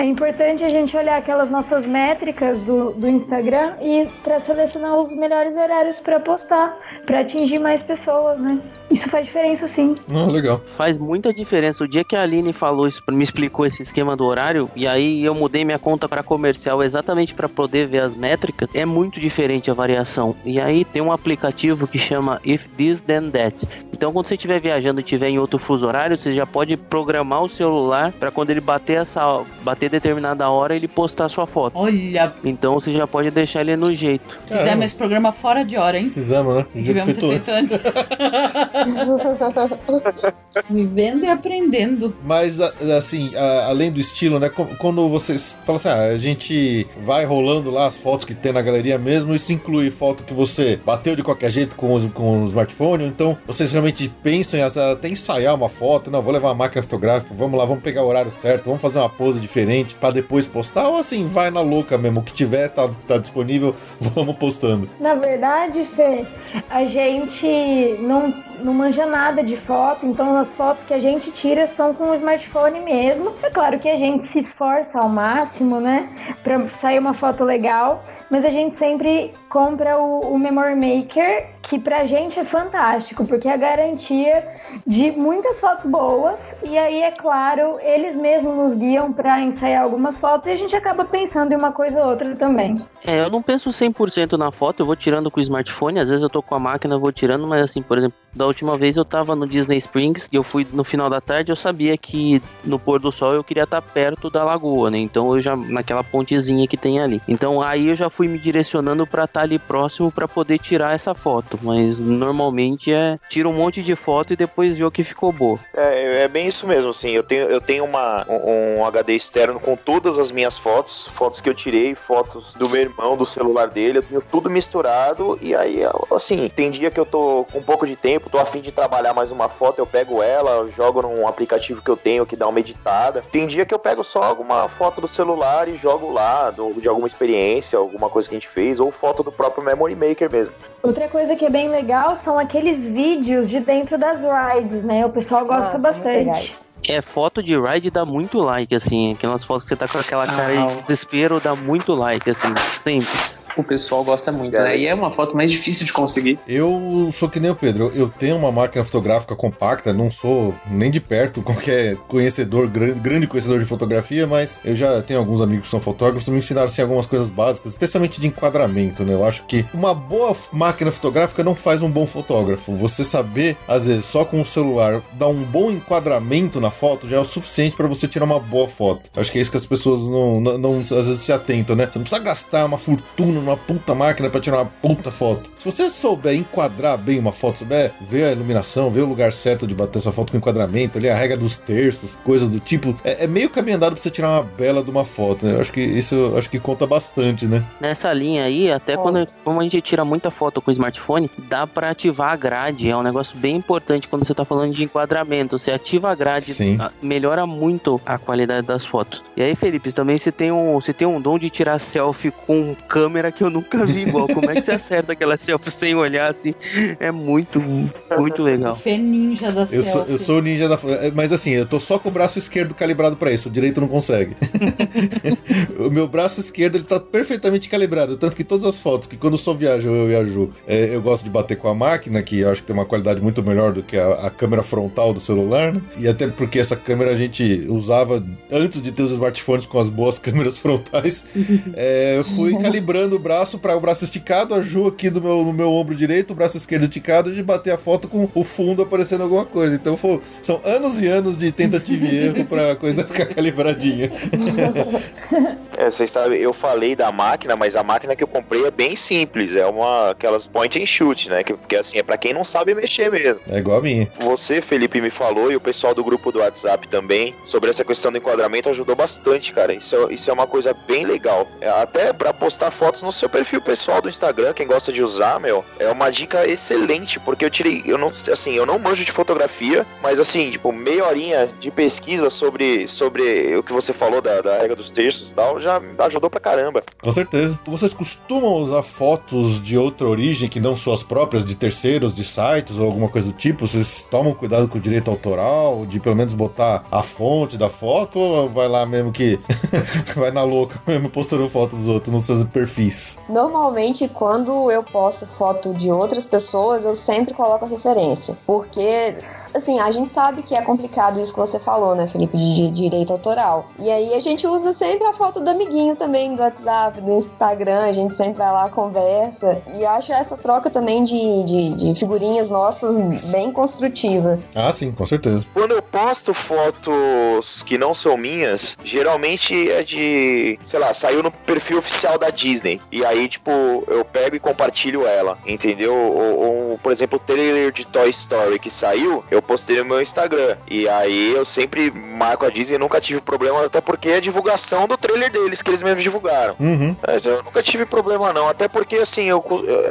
É importante a gente olhar aquelas nossas métricas do, do Instagram e para selecionar os melhores horários para postar, para atingir mais pessoas, né? Isso faz diferença sim. Ah, legal. Faz muita diferença. O dia que a Aline falou isso, me explicou esse esquema do horário, e aí eu mudei minha conta para comercial exatamente para poder ver as métricas, é muito diferente a variação. E aí tem um aplicativo que chama If This Then That. Então quando você estiver viajando e estiver em outro fuso horário, você já pode programar o celular para quando ele bater essa bater determinada hora ele postar a sua foto. Olha, Então você já pode deixar ele no jeito. fizemos Caramba. esse programa fora de hora, hein? Fizemos, né? Devia ter feito antes. antes. Vivendo e aprendendo. Mas, assim, além do estilo, né? Quando vocês falam assim, ah, a gente vai rolando lá as fotos que tem na galeria mesmo, isso inclui foto que você bateu de qualquer jeito com, os, com o smartphone, então vocês realmente pensam em até ensaiar uma foto, não, vou levar uma máquina fotográfica, vamos lá, vamos pegar o horário certo, vamos fazer uma pose diferente pra depois postar, ou assim, vai na louca mesmo, o que tiver tá, tá disponível, vamos postando. Na verdade, Fê, a gente não, não manja nada de foto, então as fotos que a gente tira são com o smartphone mesmo. É claro que a gente se esforça ao máximo, né, pra sair uma foto legal, mas a gente sempre compra o, o Memory Maker, que pra gente é fantástico, porque é a garantia de muitas fotos boas, e aí, é claro, eles mesmos nos guiam pra ensaiar algumas fotos e a gente acaba pensando em uma coisa ou outra também. É, eu não penso 100% na foto, eu vou tirando com o smartphone, às vezes eu tô com a máquina, vou tirando, mas assim, por exemplo, da última vez eu tava no Disney Springs e eu fui no final da tarde, eu sabia que no pôr do sol eu queria estar perto da lagoa, né? Então eu já naquela pontezinha que tem ali. Então aí eu já fui me direcionando pra estar ali próximo pra poder tirar essa foto, mas normalmente é tira um monte de foto e depois vê o que ficou boa. É, é bem isso mesmo, assim. Eu tenho, eu tenho uma, um, um HD externo com todas as minhas fotos, fotos que eu tirei, fotos do meu irmão, do celular dele, eu tenho tudo misturado. E aí, assim, tem dia que eu tô com um pouco de tempo, tô afim de trabalhar mais uma foto, eu pego ela, jogo num aplicativo que eu tenho que dá uma editada. Tem dia que eu pego só alguma foto do celular e jogo lá, do- de alguma experiência, alguma coisa que a gente fez, ou foto do próprio Memory Maker mesmo. Outra coisa que é bem legal são aqueles vídeos de dentro das rides, né? O pessoal gosta Nossa, bastante. É, foto de ride dá muito like, assim. Aquelas fotos que você tá com aquela cara Ah. de desespero dá muito like, assim. Sempre. O pessoal gosta muito, né? E é uma foto mais difícil de conseguir. Eu sou que nem o Pedro, eu tenho uma máquina fotográfica compacta, não sou nem de perto qualquer conhecedor, grande, conhecedor de fotografia, mas eu já tenho alguns amigos que são fotógrafos e me ensinaram assim, algumas coisas básicas, especialmente de enquadramento, né? Eu acho que uma boa máquina fotográfica não faz um bom fotógrafo. Você saber, às vezes, só com o celular, dar um bom enquadramento na foto já é o suficiente para você tirar uma boa foto. Acho que é isso que as pessoas não, não, não, às vezes se atentam, né? Você não precisa gastar uma fortuna numa puta máquina para tirar uma puta foto. Se você souber enquadrar bem uma foto, souber ver a iluminação, ver o lugar certo de bater essa foto com enquadramento, ali a regra dos terços, coisas do tipo, é, é meio caminho andado pra você tirar uma bela de uma foto, né? Eu acho que isso eu acho que conta bastante, né? Nessa linha aí, até Ó. quando como a gente tira muita foto com o smartphone, dá pra ativar a grade. É um negócio bem importante quando você tá falando de enquadramento. Você ativa a grade, Sim. a- melhora muito a qualidade das fotos. E aí, Felipe, também você tem um, você tem um dom de tirar selfie com câmera cara que eu nunca vi igual. Como é que você acerta aquela selfie sem olhar assim? É muito, muito legal. Fê ninja da Eu sou, eu selfie. sou o ninja da. Mas assim, eu tô só com o braço esquerdo calibrado pra isso, o direito não consegue. o meu braço esquerdo ele tá perfeitamente calibrado. Tanto que todas as fotos que quando eu só viajo, eu e a Ju, é, eu gosto de bater com a máquina, que eu acho que tem uma qualidade muito melhor do que a, a câmera frontal do celular, né? E até porque essa câmera a gente usava antes de ter os smartphones com as boas câmeras frontais. É, eu fui calibrando braço para o braço esticado, a Ju aqui do meu, no meu ombro direito, o braço esquerdo esticado, de bater a foto com o fundo aparecendo alguma coisa. Então foi- são anos e anos de tentativa e erro pra coisa ficar calibradinha. É, vocês sabem, eu falei da máquina, mas a máquina que eu comprei é bem simples. É uma aquelas point and shoot, né? Que, porque assim, é pra quem não sabe mexer mesmo. É igual a minha. Você, Felipe, me falou, e o pessoal do grupo do WhatsApp também, sobre essa questão do enquadramento ajudou bastante, cara. Isso é, isso é uma coisa bem legal. É, até pra postar fotos no seu perfil pessoal do Instagram, quem gosta de usar, meu, é uma dica excelente, porque eu tirei, eu não, assim, eu não manjo de fotografia, mas assim, tipo, meia horinha de pesquisa sobre, sobre o que você falou da, da regra dos terços e tal, já ajudou pra caramba. Com certeza. Vocês costumam usar fotos de outra origem que não suas próprias, de terceiros, de sites ou alguma coisa do tipo? Vocês tomam cuidado com o direito autoral, de pelo menos botar a fonte da foto, ou vai lá mesmo que vai na louca mesmo postando foto dos outros nos seus perfis? Normalmente, quando eu posto foto de outras pessoas, eu sempre coloco a referência. Porque, assim, a gente sabe que é complicado isso que você falou, né, Felipe, de, de direito autoral. E aí a gente usa sempre a foto do amiguinho também, do WhatsApp, do Instagram, a gente sempre vai lá, conversa. E acho essa troca também de, de, de figurinhas nossas bem construtiva. Ah, sim, com certeza. Quando eu posto fotos que não são minhas, geralmente é de, sei lá, saiu no perfil oficial da Disney. E aí, tipo, eu pego e compartilho ela, entendeu? Ou, ou, por exemplo, o trailer de Toy Story que saiu, eu postei no meu Instagram. E aí eu sempre marco a Disney, nunca tive problema, até porque é a divulgação do trailer deles, que eles mesmos divulgaram. Uhum. Mas eu nunca tive problema não, até porque assim, eu,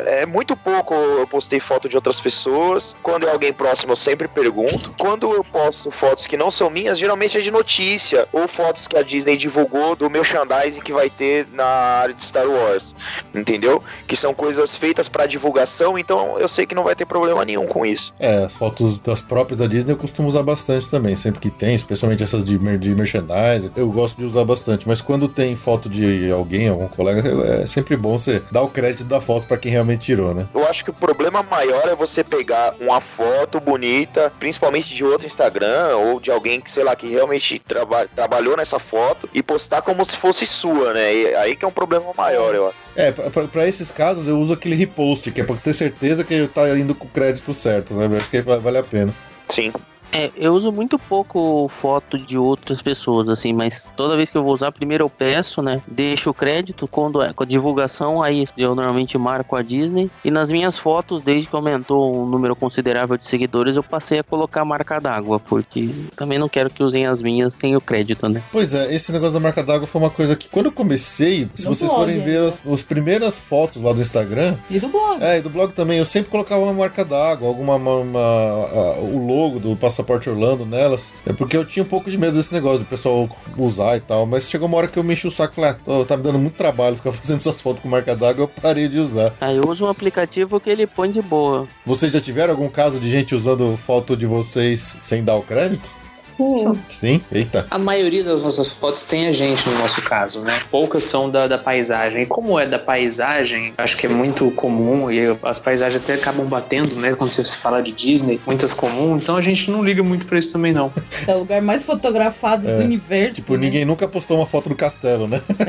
é muito pouco eu postei foto de outras pessoas. Quando é alguém próximo eu sempre pergunto. Quando eu posto fotos que não são minhas, geralmente é de notícia ou fotos que a Disney divulgou do merchandising que vai ter na área de Star Wars, entendeu? Que são coisas feitas para divulgação, então eu sei que não vai ter problema nenhum com isso. É, as fotos das próprias da Disney eu costumo usar bastante também, sempre que tem, especialmente essas de, de merchandising, eu gosto de usar bastante. Mas quando tem foto de alguém, algum colega, é sempre bom você dar o crédito da foto pra quem realmente tirou, né? Eu acho que o problema maior é você pegar uma foto bonita, principalmente de outro Instagram ou de alguém que, sei lá, que realmente traba trabalhou nessa foto e postar como se fosse sua, né? E aí que é um problema maior, eu acho. É, pra esses casos eu uso aquele repost, que é pra ter certeza que tá indo com o crédito certo, né? Eu acho que va- vale a pena. Sim. É, eu uso muito pouco foto de outras pessoas, assim, mas toda vez que eu vou usar, primeiro eu peço, né? Deixo o crédito, quando é com a divulgação, aí eu normalmente marco a Disney. E nas minhas fotos, desde que aumentou um número considerável de seguidores, eu passei a colocar a marca d'água, porque também não quero que usem as minhas sem o crédito, né? Pois é, esse negócio da marca d'água foi uma coisa que quando eu comecei, se No vocês blog forem ver ainda. as, as primeiras fotos lá do Instagram, E do blog. É, e do blog também, eu sempre colocava uma marca d'água, alguma uma, uma- a- o logo do Passaporte Orlando nelas. É porque eu tinha um pouco de medo desse negócio do pessoal usar e tal. Mas chegou uma hora que eu me enchi o saco e falei, ah, tá me dando muito trabalho ficar fazendo essas fotos com marca d'água, eu parei de usar. Aí eu uso um aplicativo que ele põe de boa. Vocês já tiveram algum caso de gente usando foto de vocês sem dar o crédito? Sim. Sim? Eita. A maioria das nossas fotos tem a gente no nosso caso, né? Poucas são da, da paisagem. E como é da paisagem, acho que é muito comum e as paisagens até acabam batendo, né? Quando você se fala de Disney, muitas comum. Então a gente não liga muito pra isso também, não. É o lugar mais fotografado do universo. Tipo, né? ninguém nunca postou uma foto do castelo, né?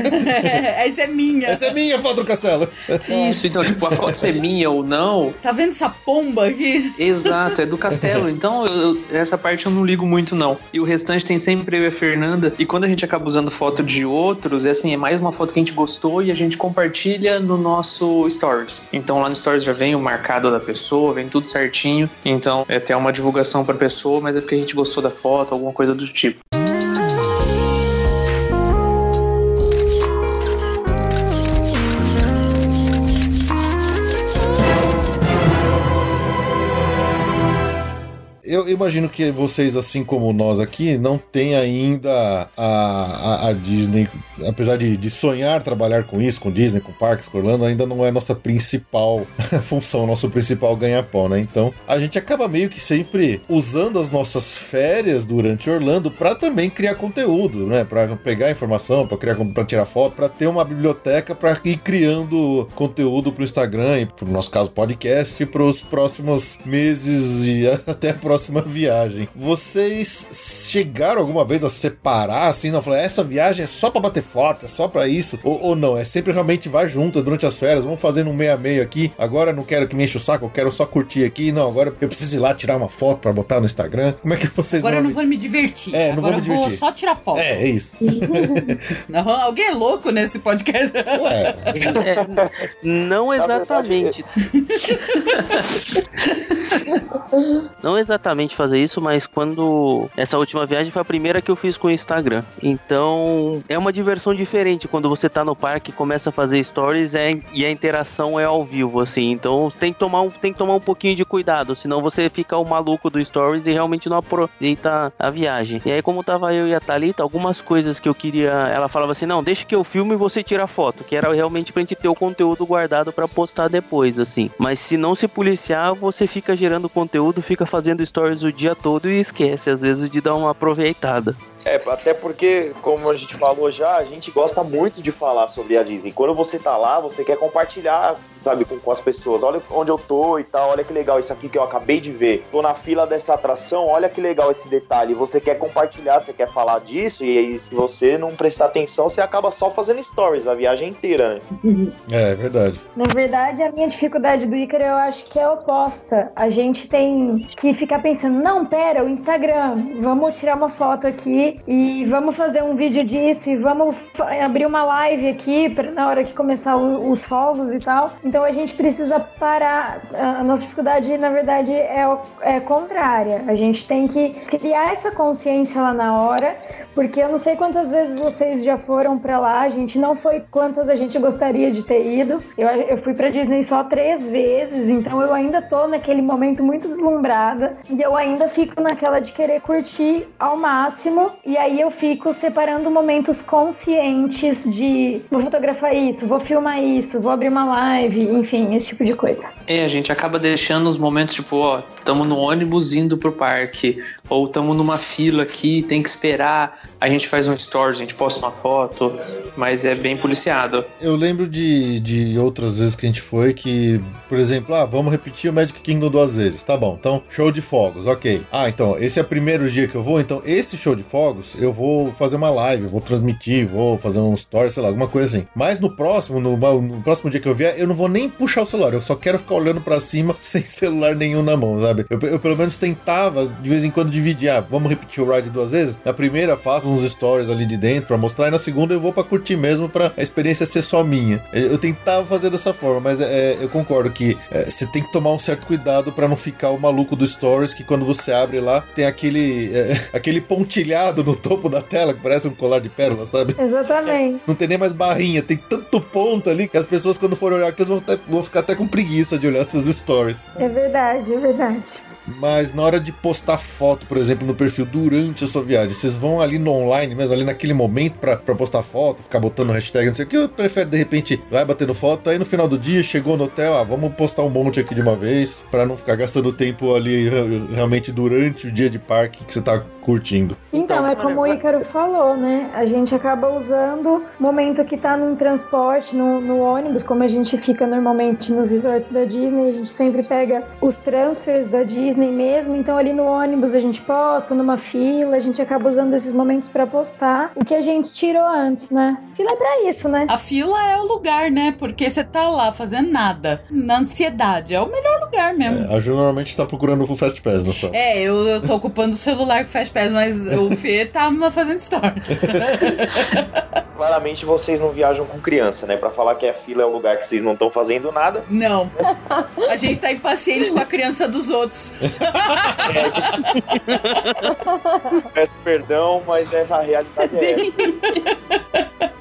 Essa é minha. Essa é minha foto do castelo. Isso, então, tipo, a foto ser minha ou não, Tá vendo essa pomba aqui? Exato, é do castelo. Então, eu- essa parte eu não ligo muito, não. E o restante tem sempre eu e a Fernanda. E quando a gente acaba usando foto de outros, é assim, é mais uma foto que a gente gostou e a gente compartilha no nosso Stories. Então, lá no Stories já vem o marcado da pessoa, vem tudo certinho. Então, é até uma divulgação pra pessoa, mas é porque a gente gostou da foto, alguma coisa do tipo. Eu imagino que vocês, assim como nós aqui, não têm ainda a, a, a Disney, apesar de, de sonhar trabalhar com isso, com Disney, com parques, com Orlando, ainda não é nossa principal função, nosso principal ganha-pão, né? Então a gente acaba meio que sempre usando as nossas férias durante Orlando para também criar conteúdo, né? Para pegar informação, para criar, para tirar foto, para ter uma biblioteca para ir criando conteúdo pro Instagram e pro nosso caso podcast para os próximos meses e até a próxima viagem. Vocês chegaram alguma vez a separar assim, não falar essa viagem é só para bater foto, é só para isso ou, ou não? É sempre realmente vai junto durante as férias, vamos fazendo um meia meio aqui. Agora não quero que me enche o saco, eu quero só curtir aqui. Não, agora eu preciso ir lá tirar uma foto para botar no Instagram. Como é que vocês Agora eu não vou me divertir. É, não Agora vou me eu vou divertir. só tirar foto. É, é isso. Não, alguém é louco nesse podcast. Ué, É, não exatamente. não exatamente fazer isso, mas quando essa última viagem foi a primeira que eu fiz com o Instagram. Então é uma diversão diferente quando você tá no parque e começa a fazer stories é, e a interação é ao vivo, assim. Então tem que tomar um, tem que tomar um pouquinho de cuidado, senão você fica o maluco do stories e realmente não aproveita a viagem. E aí, como tava eu e a Thalita, algumas coisas que eu queria. Ela falava assim: não, deixa que eu filme e você tira foto, que era realmente pra gente ter o conteúdo guardado pra postar depois, assim. Mas se não se policiar, você fica gerando conteúdo, fica fazendo stories o dia todo e esquece, às vezes, de dar uma aproveitada. É, até porque, como a gente falou já, a gente gosta muito de falar sobre a Disney. Quando você tá lá, você quer compartilhar, sabe, com, com as pessoas. Olha onde eu tô e tal, olha que legal isso aqui que eu acabei de ver. Tô na fila dessa atração, olha que legal esse detalhe. Você quer compartilhar, você quer falar disso, e aí se você não prestar atenção, você acaba só fazendo stories a viagem inteira, né? é verdade. Na verdade, a minha dificuldade do Ícaro eu acho que é oposta. A gente tem que ficar pensando, não, pera, o Instagram, vamos tirar uma foto aqui e vamos fazer um vídeo disso e vamos abrir uma live aqui pra, na hora que começar o- os fogos e tal. Então a gente precisa parar. A nossa dificuldade, na verdade, é, é contrária. A gente tem que criar essa consciência lá na hora, porque eu não sei quantas vezes vocês já foram pra lá, a gente não foi quantas a gente gostaria de ter ido. Eu, eu fui pra Disney só três vezes, então eu ainda tô naquele momento muito deslumbrada e eu ainda fico naquela de querer curtir ao máximo. E aí eu fico separando momentos conscientes de vou fotografar isso, vou filmar isso, vou abrir uma live, enfim, esse tipo de coisa. É, a gente acaba deixando os momentos tipo, ó, tamo no ônibus indo pro parque, ou tamo numa fila aqui, tem que esperar, a gente faz um story, a gente posta uma foto, mas é bem policiado. Eu lembro de, de outras vezes que a gente foi que, por exemplo, ah, vamos repetir o Magic Kingdom duas vezes. Tá bom, então show de fogos, ok. Ah, então esse é o primeiro dia que eu vou, então esse show de fogos eu vou fazer uma live, vou transmitir, vou fazer um story, sei lá, alguma coisa assim. Mas no próximo, no, no próximo dia que eu vier, eu não vou nem puxar o celular, eu só quero ficar olhando pra cima sem celular nenhum na mão, sabe? Eu, eu pelo menos tentava de vez em quando dividir, ah, vamos repetir o ride duas vezes. Na primeira faço uns stories ali de dentro pra mostrar, e na segunda eu vou pra curtir mesmo, pra a experiência ser só minha. Eu, eu tentava fazer dessa forma, mas é, eu concordo que é, você tem que tomar um certo cuidado pra não ficar o maluco do stories, que quando você abre lá, tem aquele, é, aquele pontilhado no topo da tela, que parece um colar de pérola, sabe? Exatamente. Não tem nem mais barrinha, tem tanto ponto ali que as pessoas, quando forem olhar aqui, vão, até- vão ficar até com preguiça de olhar seus stories. É verdade, é verdade. Mas na hora de postar foto, por exemplo, no perfil durante a sua viagem, vocês vão ali no online mesmo, ali naquele momento pra, pra postar foto, ficar botando hashtag, não sei o que, eu prefiro de repente vai batendo foto, aí no final do dia chegou no hotel, ah, vamos postar um monte aqui de uma vez, pra não ficar gastando tempo ali re- realmente durante o dia de parque que você tá curtindo. Então, é como o Ícaro falou, né? A gente acaba usando o momento que tá num transporte, no, no ônibus, como a gente fica normalmente nos resorts da Disney, a gente sempre pega os transfers da Disney mesmo, então ali no ônibus a gente posta, numa fila, a gente acaba usando esses momentos pra postar o que a gente tirou antes, né? Fila é pra isso, né? A fila é o lugar, né? Porque você tá lá fazendo nada, na ansiedade. É o melhor lugar mesmo. É, a Ju normalmente tá procurando o Fast Pass, não só. É, eu, eu tô ocupando o celular com Fast Pass, mas o Fê tá fazendo story. Claramente vocês não viajam com criança, né? Pra falar que a fila é o lugar que vocês não estão fazendo nada. Não. A gente tá impaciente com a criança dos outros. Peço perdão, mas essa realidade é essa.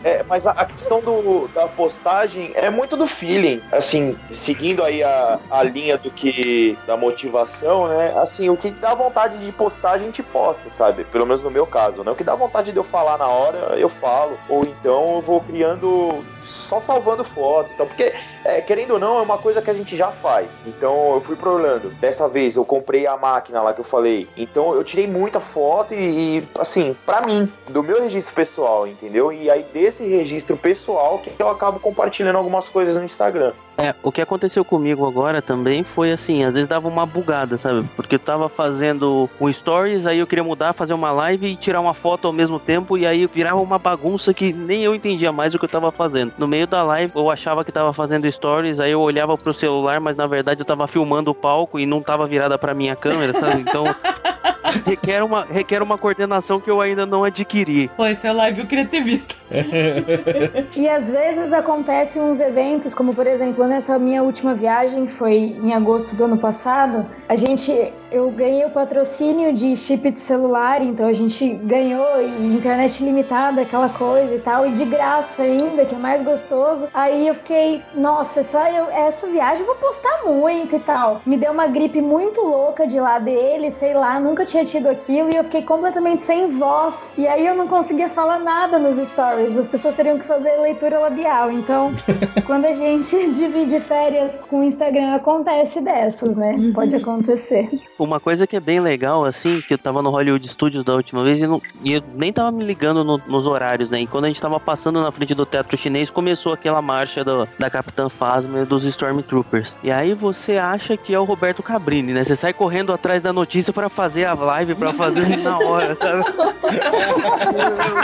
É, mas a, a questão do, da postagem é muito do feeling. Assim, seguindo aí a, a linha do que. da motivação, né? Assim, o que dá vontade de postar, a gente posta, sabe? Pelo menos no meu caso, né? O que dá vontade de eu falar na hora, eu falo. Ou então eu vou criando. só salvando foto. Então, porque, é, querendo ou não, é uma coisa que a gente já faz. Então eu fui pro Orlando. Dessa vez eu comprei a máquina lá que eu falei. Então eu tirei muita foto e, e, assim, pra mim, do meu registro pessoal, entendeu? E aí desse registro pessoal que eu acabo compartilhando algumas coisas no Instagram. É, o que aconteceu comigo agora também foi assim, às vezes dava uma bugada, sabe? Porque eu tava fazendo um stories, aí eu queria mudar, fazer uma live e tirar uma foto ao mesmo tempo, e aí virava uma bagunça que nem eu entendia mais o que eu tava fazendo. No meio da live, eu achava que tava fazendo stories, aí eu olhava pro celular, mas na verdade eu tava filmando o palco e não tava virada pra minha câmera, sabe? Então. requer uma, requer uma coordenação que eu ainda não adquiri. Pô, essa live eu queria ter visto. E às vezes acontecem uns eventos, como por exemplo, nessa minha última viagem, que foi em agosto do ano passado, a gente, eu ganhei o patrocínio de chip de celular, então a gente ganhou e internet limitada, aquela coisa e tal, e de graça ainda, que é mais gostoso. Aí eu fiquei, nossa, essa, eu, essa viagem eu vou postar muito e tal. Me deu uma gripe muito louca de lá dele, sei lá, nunca tinha tido aquilo e eu fiquei completamente sem voz. E aí eu não conseguia falar nada nos stories. As pessoas teriam que fazer leitura labial. Então, quando a gente divide férias com o Instagram, acontece dessas, né? Pode acontecer. Uma coisa que é bem legal, assim, que eu tava no Hollywood Studios da última vez e, não- e eu nem tava me ligando no- nos horários, né? E quando a gente tava passando na frente do teatro chinês, começou aquela marcha do- da Capitã Phasma e dos Stormtroopers. E aí você acha que é o Roberto Cabrini, né? Você sai correndo atrás da notícia pra fazer a live, pra fazer na hora, sabe?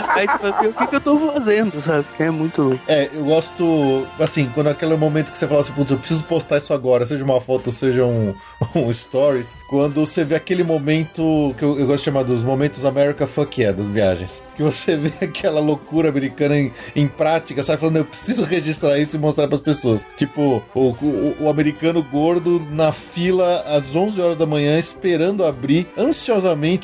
aí tu fala, o que que eu tô fazendo, sabe? É muito louco. É, eu gosto, assim, quando aquele momento que você fala assim, putz, eu preciso postar isso agora, seja uma foto, seja um, um stories, quando você vê aquele momento que eu, eu gosto de chamar dos momentos America Fuck Yeah das viagens, que você vê aquela loucura americana em, em prática, sai falando, eu preciso registrar isso e mostrar pras pessoas. Tipo, o, o, o americano gordo na fila às 11 horas da manhã, esperando abrir ansiosamente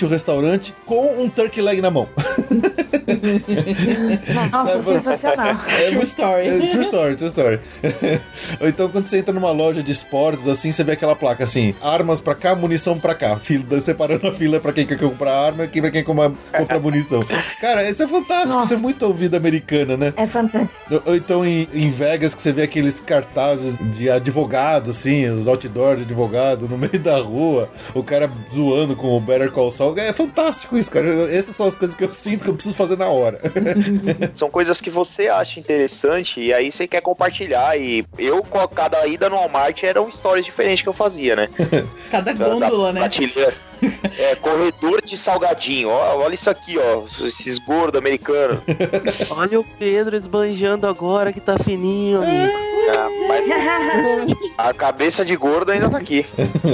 o restaurante com um turkey leg na mão. Nossa, sensacional. É True story. é, true story, true story. Ou então quando você entra numa loja de esportes, assim, você vê aquela placa assim, armas pra cá, munição pra cá. Fila, separando a fila pra quem quer comprar arma e pra quem compra, compra munição. Cara, isso é fantástico, Nossa. isso é muito ouvida americana, né? É fantástico. Ou- então em, em Vegas que você vê aqueles cartazes de advogado, assim, os outdoors de advogado no meio da rua, o cara zoando com o Better Call Saul. É fantástico isso, cara. Essas são as coisas que eu sinto que eu preciso fazer na hora. São coisas que você acha interessante e aí você quer compartilhar. E eu, com a- cada ida no Walmart, era um stories diferente que eu fazia, né? Cada Da- gôndola, da né? prateleira. É, corredor de salgadinho. Ó, olha isso aqui, ó. Esses gordos americanos. Olha o Pedro esbanjando agora que tá fininho, amigo. É, mas a cabeça de gordo ainda tá aqui.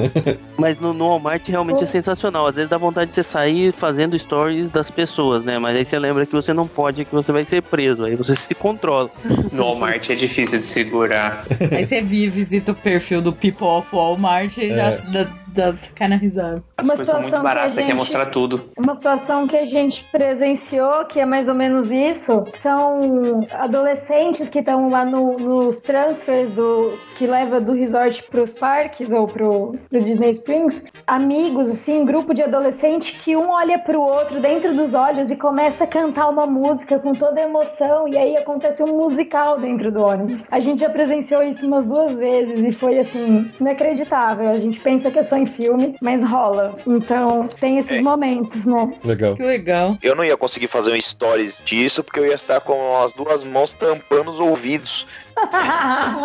Mas no, no Walmart realmente é sensacional. Às vezes dá vontade de você sair fazendo stories das pessoas, né? Mas aí você lembra que você não pode, que você vai ser preso. Aí você se controla. No Walmart é difícil de segurar. Aí você via, visita o perfil do People of Walmart e já se dá, ficar na risada. As Uma coisas são muito que a baratas, você quer mostrar tudo. Uma situação que a gente presenciou, que é mais ou menos isso, são adolescentes que estão lá no- nos transfers do que leva do resort para os parques ou pro, pro Disney Springs, amigos, assim, grupo de adolescente que um olha pro outro dentro dos olhos e começa a cantar uma música com toda emoção, e aí acontece um musical dentro do ônibus. A gente já presenciou isso umas duas vezes e foi assim, inacreditável. A gente pensa que é só em filme, mas rola. Então tem esses momentos, né? Legal. Que legal. Eu não ia conseguir fazer um stories disso porque eu ia estar com as duas mãos tampando os ouvidos.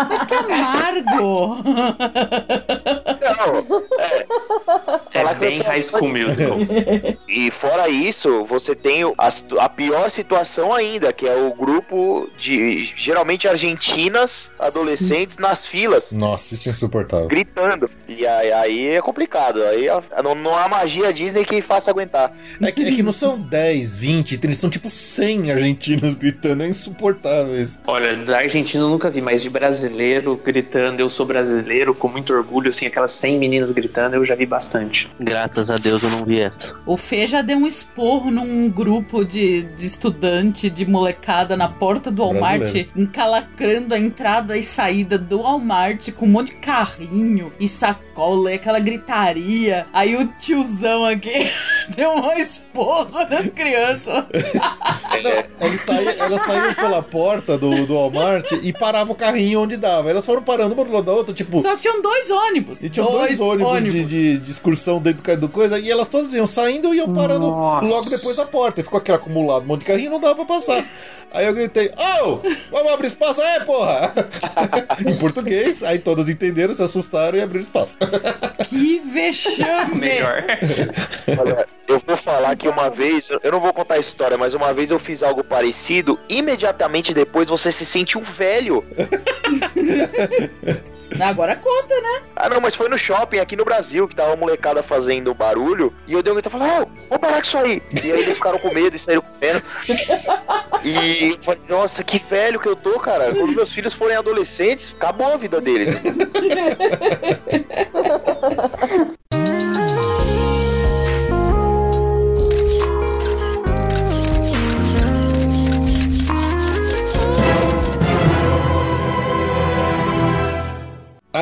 Mas que amargo! Não, é. É bem você- High School Musical. E fora isso, você tem a, a pior situação ainda, que é o grupo de geralmente argentinas, adolescentes nas filas. Nossa, isso é insuportável. Gritando. E aí, aí é complicado. Aí não, não há magia Disney que faça aguentar. É que, é que não são 10, 20, 30, são tipo 100 argentinos gritando, é insuportável isso. Olha, da Argentina eu nunca vi, mas de brasileiro gritando, eu sou brasileiro, com muito orgulho, assim, aquelas 100 meninas gritando, eu já vi bastante. Graças a Deus eu não vi essa. O Fê já deu um esporro num grupo de, de estudante, de molecada na porta do Walmart, Brasileiro. encalacrando a entrada e saída do Walmart com um monte de carrinho e sacola e aquela gritaria. Aí o tiozão aqui deu um esporro nas crianças. Não, saí- elas saíam pela porta do, do Walmart e parava o carrinho onde dava. Elas foram parando uma do lado da outra, tipo. Só que tinham dois ônibus. E tinha dois, ônibus, De, de, de excursão dentro do- do coisa, e elas todas iam saindo e iam parando Nossa. logo depois da porta. E ficou aquele acumulado, um monte de carrinho, não dava pra passar. Aí eu gritei, ô, vamos abrir espaço aí, porra! em português, aí todas entenderam, se assustaram e abriram espaço. Que vexame! Melhor. Olha, eu vou falar que uma vez, eu não vou contar a história, mas uma vez eu fiz algo parecido, imediatamente depois você se sente um velho. Agora conta, né? Ah não, mas foi no shopping aqui no Brasil que tava uma molecada fazendo barulho e eu dei um grito e falei, ô, vou parar com isso aí. E aí eles ficaram com medo e saíram correndo. E eu falei, nossa, que velho que eu tô, cara. Quando meus filhos forem adolescentes, acabou a vida deles.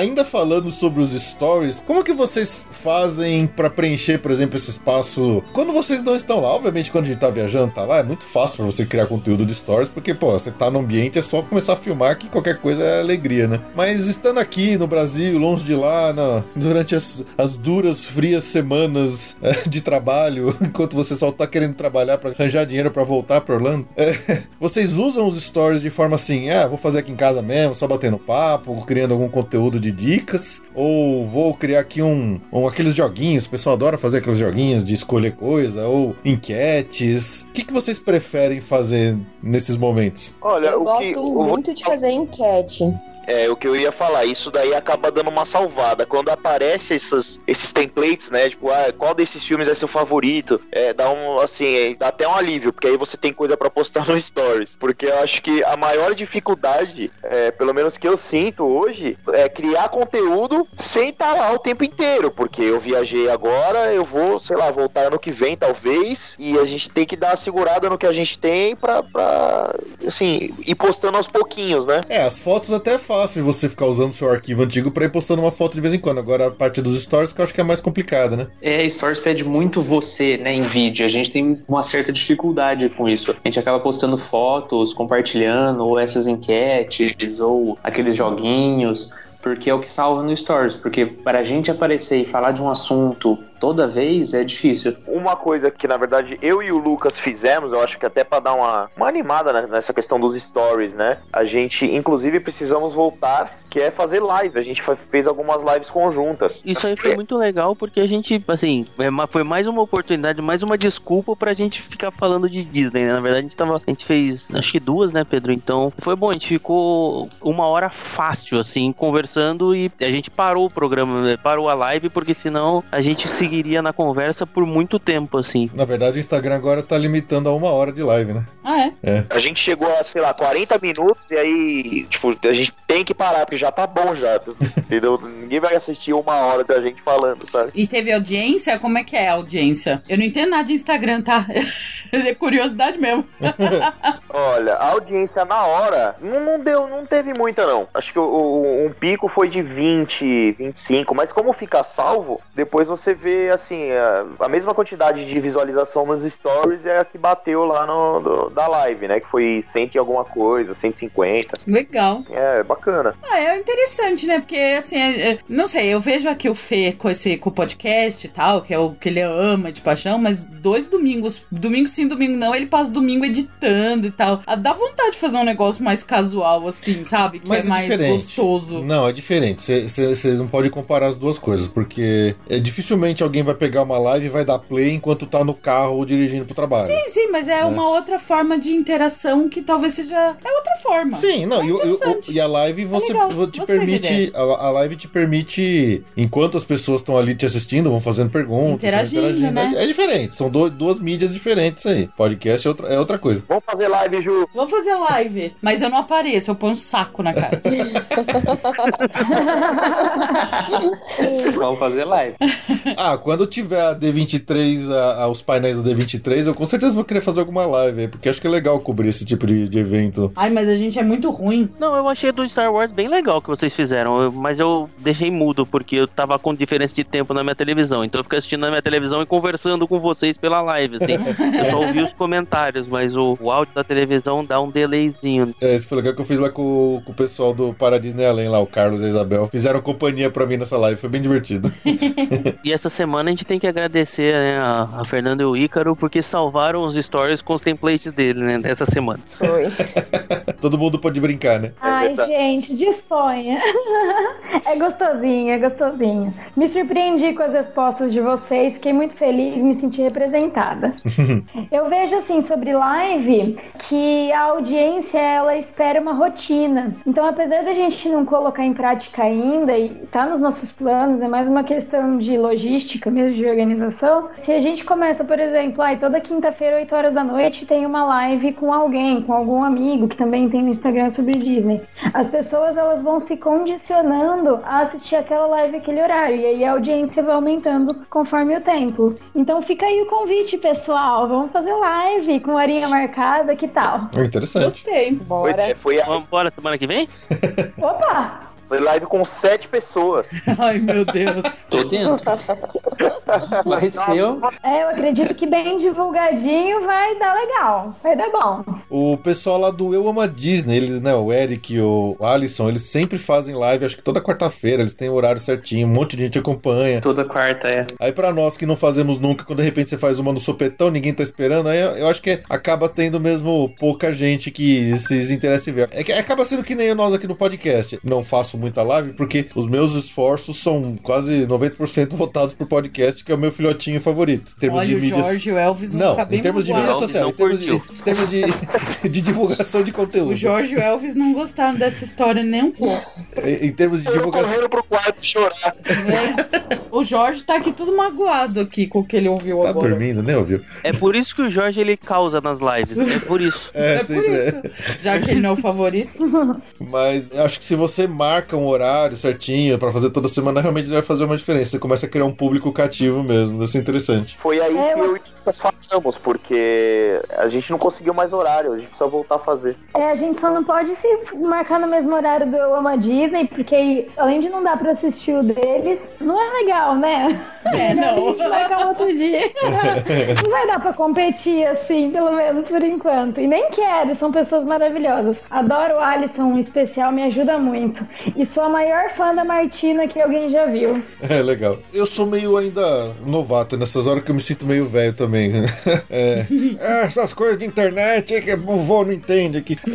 Ainda falando sobre os stories, como que vocês fazem pra preencher, por exemplo, esse espaço quando vocês não estão lá? Obviamente, quando a gente tá viajando, tá lá, é muito fácil pra você criar conteúdo de stories, porque, pô, você tá no ambiente, é só começar a filmar que qualquer coisa é alegria, né? Mas estando aqui no Brasil, longe de lá, na- durante as, as duras, frias semanas eh, de trabalho, enquanto você só tá querendo trabalhar pra arranjar dinheiro pra voltar pra Orlando, eh, vocês usam os stories de forma assim, ah, vou fazer aqui em casa mesmo, só batendo papo, criando algum conteúdo de dicas, ou vou criar aqui um, um aqueles joguinhos, o pessoal adora fazer aqueles joguinhos de escolher coisa, ou enquetes. O que, que vocês preferem fazer nesses momentos? Olha, Eu o gosto que, muito de fazer enquete. É, o que eu ia falar, isso daí acaba dando uma salvada. Quando aparece essas, esses templates, né? Tipo, ah, qual desses filmes é seu favorito? É, dá um, assim, é, dá até um alívio, porque aí você tem coisa pra postar no Stories. Porque eu acho que a maior dificuldade, é, pelo menos que eu sinto hoje, é criar conteúdo sem estar lá o tempo inteiro. Porque eu viajei agora, eu vou, sei lá, voltar ano que vem, talvez, e a gente tem que dar uma segurada no que a gente tem pra, pra assim, ir postando aos pouquinhos, né? É, as fotos até é fácil você ficar usando seu arquivo antigo pra ir postando uma foto de vez em quando. Agora a parte dos stories que eu acho que é mais complicada, né? É, Stories pede muito você, né, em vídeo. A gente tem uma certa dificuldade com isso. A gente acaba postando fotos, compartilhando, ou essas enquetes, ou aqueles joguinhos, porque é o que salva no Stories. Porque para a gente aparecer e falar de um assunto toda vez é difícil. Uma coisa que, na verdade, eu e o Lucas fizemos, eu acho que até pra dar uma, uma animada nessa questão dos stories, né? A gente, inclusive, precisamos voltar, que é fazer live. A gente fez algumas lives conjuntas. Isso aí foi muito legal porque a gente, assim, é foi mais uma oportunidade, mais uma desculpa pra gente ficar falando de Disney, né? Na verdade, a gente tava. A gente fez acho que duas, né, Pedro? Então foi bom, a gente ficou uma hora fácil, assim, conversando e a gente parou o programa, né, parou a live, porque senão a gente seguiria na conversa por muito tempo, assim. Na verdade, o Instagram agora tá limitando a uma hora de live, né? Ah, é? A gente chegou a, sei lá, 40 minutos e aí, tipo, a gente tem que parar, porque já tá bom já, entendeu? Ninguém vai assistir uma hora da gente falando, sabe? E teve audiência? Como é que é a audiência? Eu não entendo nada de Instagram, tá? É curiosidade mesmo. Olha, a audiência na hora não, não deu, não teve muita não. Acho que o, o- um pico foi de 20, 25, mas como fica salvo, depois você vê assim, a, a mesma quantidade de visualização nos stories é a que bateu lá no do- da live, né? Que foi 100 e alguma coisa, 150. Legal. É, bacana. Ah, é interessante, né? Porque, assim, é- é- não sei, eu vejo aqui o Fê com esse com o podcast e tal, que é o que ele ama de paixão, mas dois domingos, domingo sim, domingo não, ele passa o domingo editando e tal. Ah, Dá vontade de fazer um negócio mais casual, assim, sabe? Que Mas é é mais diferente. gostoso. Não, é diferente. Você não pode comparar as duas coisas, porque é, dificilmente alguém vai pegar uma live e vai dar play enquanto tá no carro ou dirigindo pro trabalho. Sim, sim, mas é uma outra forma de interação que talvez seja. É outra forma. Sim, não, É e, o- e e a live você legal, vo- te permite. A, a live te permite, enquanto as pessoas estão ali te assistindo, vão fazendo perguntas, Interagindo, vão né? É, é diferente, são do- duas mídias diferentes aí. Podcast é outra, é outra coisa. Vamos fazer live live, Ju. Vou fazer live, mas eu não apareço, eu ponho um saco na cara. Vamos fazer live. Ah, quando tiver a D23, a, a- os painéis da D23, eu com certeza vou querer fazer alguma live aí, porque acho que é legal cobrir esse tipo de, de evento. Ai, mas a gente é muito ruim. Não, eu achei do Star Wars bem legal que vocês fizeram, eu- mas eu deixei mudo porque eu tava com diferença de tempo na minha televisão. Então eu fiquei assistindo na minha televisão e conversando com vocês pela live, assim. eu só ouvi os comentários, mas o, o áudio da televisão dá um delayzinho. É, isso foi legal que eu fiz lá com, com o pessoal do Para Disney Além, lá, o Carlos e a Isabel. Fizeram companhia pra mim nessa live, foi bem divertido. E essa semana a gente tem que agradecer né, a, a Fernando e o Ícaro porque salvaram os stories com os templates dele, né, dessa semana. Foi. Todo mundo pode brincar, né? Ai, verdade. gente, disponha. é gostosinho, é gostosinho. Me surpreendi com as respostas de vocês, fiquei muito feliz, me senti representada. Eu vejo assim sobre live que a audiência ela espera uma rotina. Então, apesar da gente não colocar em prática ainda e tá nos nossos planos, é mais uma questão de logística mesmo, de organização. Se a gente começa, por exemplo, ai, toda quinta-feira, 8 horas da noite, tem uma live com alguém, com algum amigo que também tem no Instagram sobre Disney. As pessoas elas vão se condicionando a assistir aquela live aquele horário e aí a audiência vai aumentando conforme o tempo. Então fica aí o convite, pessoal. Vamos fazer live com horinha marcada, que tal? É interessante. Gostei. Foi, Bora. foi, Vamos embora semana que vem? Opa! Foi live com sete pessoas. Ai, meu Deus. Tô dentro. Vai ser É, eu acredito que bem divulgadinho vai dar legal. Vai dar bom. O pessoal lá do Eu Amo a Disney, eles, né, o Eric e o Alisson, eles sempre fazem live, acho que toda quarta-feira, eles têm o horário certinho, um monte de gente acompanha. toda quarta, é. Aí pra nós que não fazemos nunca, quando de repente você faz uma no sopetão, ninguém tá esperando, aí eu, eu acho que acaba tendo mesmo pouca gente que se interessa em ver. É que acaba sendo que nem nós aqui no podcast. Não faço muita live porque os meus esforços são quase 90% voltados pro podcast, que é o meu filhotinho favorito. Em termos Olha, de o mídias... Jorge e o Elvis Não, bem em termos de mídia social, em termos de, em termos de, de divulgação de conteúdo. O Jorge e o Elvis não gostaram dessa história nem um pouco. Em, em termos de Eu divulgação. correndo pro quarto chorar. né? O Jorge tá aqui tudo magoado aqui com o que ele ouviu Tá agora. dormindo, né, ouviu? É por isso que o Jorge ele causa nas lives. É por isso. É, É por sempre é. isso. Já que ele não é o favorito. Mas acho que se você marca um horário certinho pra fazer toda semana, realmente vai fazer uma diferença. Você começa a criar um público cativo mesmo. Deve ser interessante. Foi aí É, que eu- Lucas falamos, porque a gente não conseguiu mais horário, a gente precisa voltar a fazer. É, a gente só não pode marcar no mesmo horário do Eu Amo a Disney, porque além de não dar pra assistir o deles, não é legal, né? É, A não. gente marcar outro dia. não vai dar pra competir assim, pelo menos por enquanto. E nem quero, são pessoas maravilhosas. Adoro o Alisson, em especial, me ajuda muito. E sou a maior fã da Martina que alguém já viu. É legal. Eu sou meio ainda novato nessas horas que eu me sinto meio velho também. É. Ah, essas coisas de internet aí que o vô não entende aqui.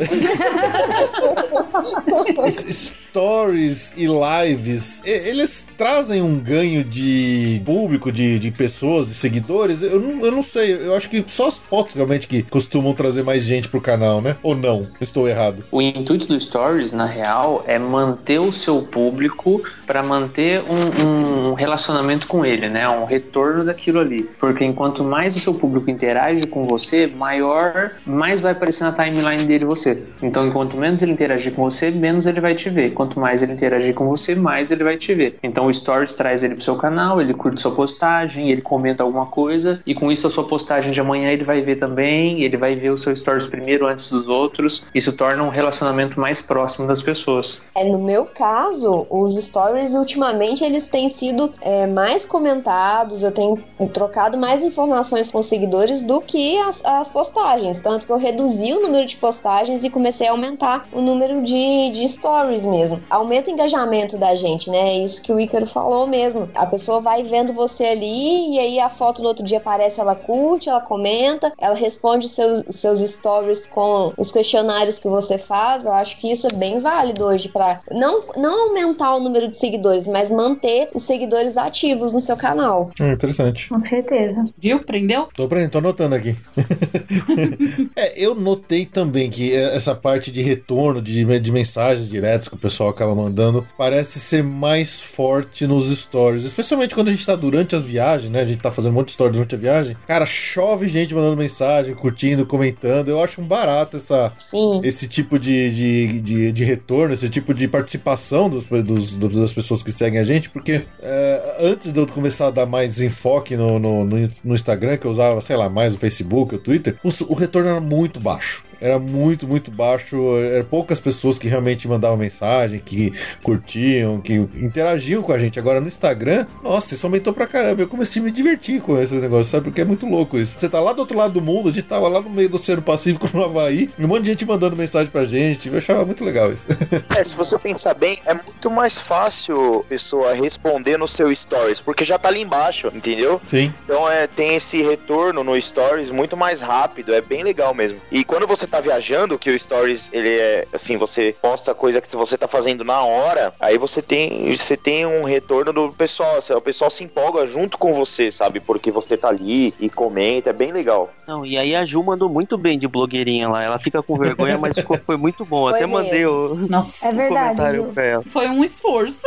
Es- Stories e lives, eles trazem um ganho de público, de, de pessoas, de seguidores. Eu não, eu não sei, eu acho que só as fotos realmente que costumam trazer mais gente pro canal, né? Ou não? Estou errado. O intuito do Stories, na real, é manter o seu público para manter um, um relacionamento com ele, né? Um retorno daquilo ali. Porque enquanto mais o seu público interage com você, maior, mais vai aparecer na timeline dele você. Então, enquanto menos ele interagir com você, menos ele vai te ver. Quanto mais ele interagir com você, mais ele vai te ver. Então, o Stories traz ele pro seu canal, ele curte sua postagem, ele comenta alguma coisa, e com isso a sua postagem de amanhã ele vai ver também, ele vai ver o seu Stories primeiro antes dos outros. Isso torna um relacionamento mais próximo das pessoas. É, no meu caso, os stories ultimamente eles têm sido é, mais comentados, eu tenho trocado mais informações com os seguidores do que as, as postagens. Tanto que eu reduzi o número de postagens e comecei a aumentar o número de, de stories mesmo. Aumenta o engajamento da gente, né? É isso que o Ícaro falou mesmo. A pessoa vai vendo você ali e aí a foto no outro dia aparece, ela curte, ela comenta, ela responde os seus, os seus stories com os questionários que você faz. Eu acho que isso é bem válido hoje para não, não aumentar o número de seguidores, mas manter os seguidores ativos no seu canal. Hum, interessante. Com certeza. Viu? Entendeu? Tô, aprendendo, tô anotando aqui. é, eu notei também que essa parte de retorno de, de mensagens diretas que o pessoal acaba mandando parece ser mais forte nos stories. Especialmente quando a gente tá durante as viagens, né? A gente tá fazendo um monte de stories durante a viagem. Cara, chove gente mandando mensagem, curtindo, comentando. Eu acho um barato essa, Sim. esse tipo de, de, de, de retorno, esse tipo de participação dos, dos- dos- das pessoas que seguem a gente, porque é, antes de eu começar a dar mais enfoque no, no, no- no Instagram, que eu usava, sei lá, mais o Facebook, o Twitter, o, o retorno era muito baixo. Era muito, muito baixo. Eram poucas pessoas que realmente mandavam mensagem, que curtiam, que interagiam com a gente. Agora no Instagram, nossa, isso aumentou pra caramba. Eu comecei a me divertir com esse negócio, sabe? Porque é muito louco isso. Você tá lá do outro lado do mundo, a gente tava lá no meio do Oceano Pacífico, no Havaí, um monte de gente mandando mensagem pra gente. Eu achava muito legal isso. É, se você pensar bem, é muito mais fácil a pessoa responder no seu stories, porque já tá ali embaixo, entendeu? Sim. Então é, tem esse retorno no Stories muito mais rápido, é bem legal mesmo. E quando você tá viajando, que o Stories, ele é assim, você posta coisa que você tá fazendo na hora, aí você tem, você tem um retorno do pessoal, o pessoal se empolga junto com você, sabe? Porque você tá ali e comenta, é bem legal. Não, e aí a Ju mandou muito bem de blogueirinha lá. Ela fica com vergonha, mas ficou, foi muito bom. Foi Até mandei o, Nossa, É verdade, comentário Ju. pra ela. foi um esforço.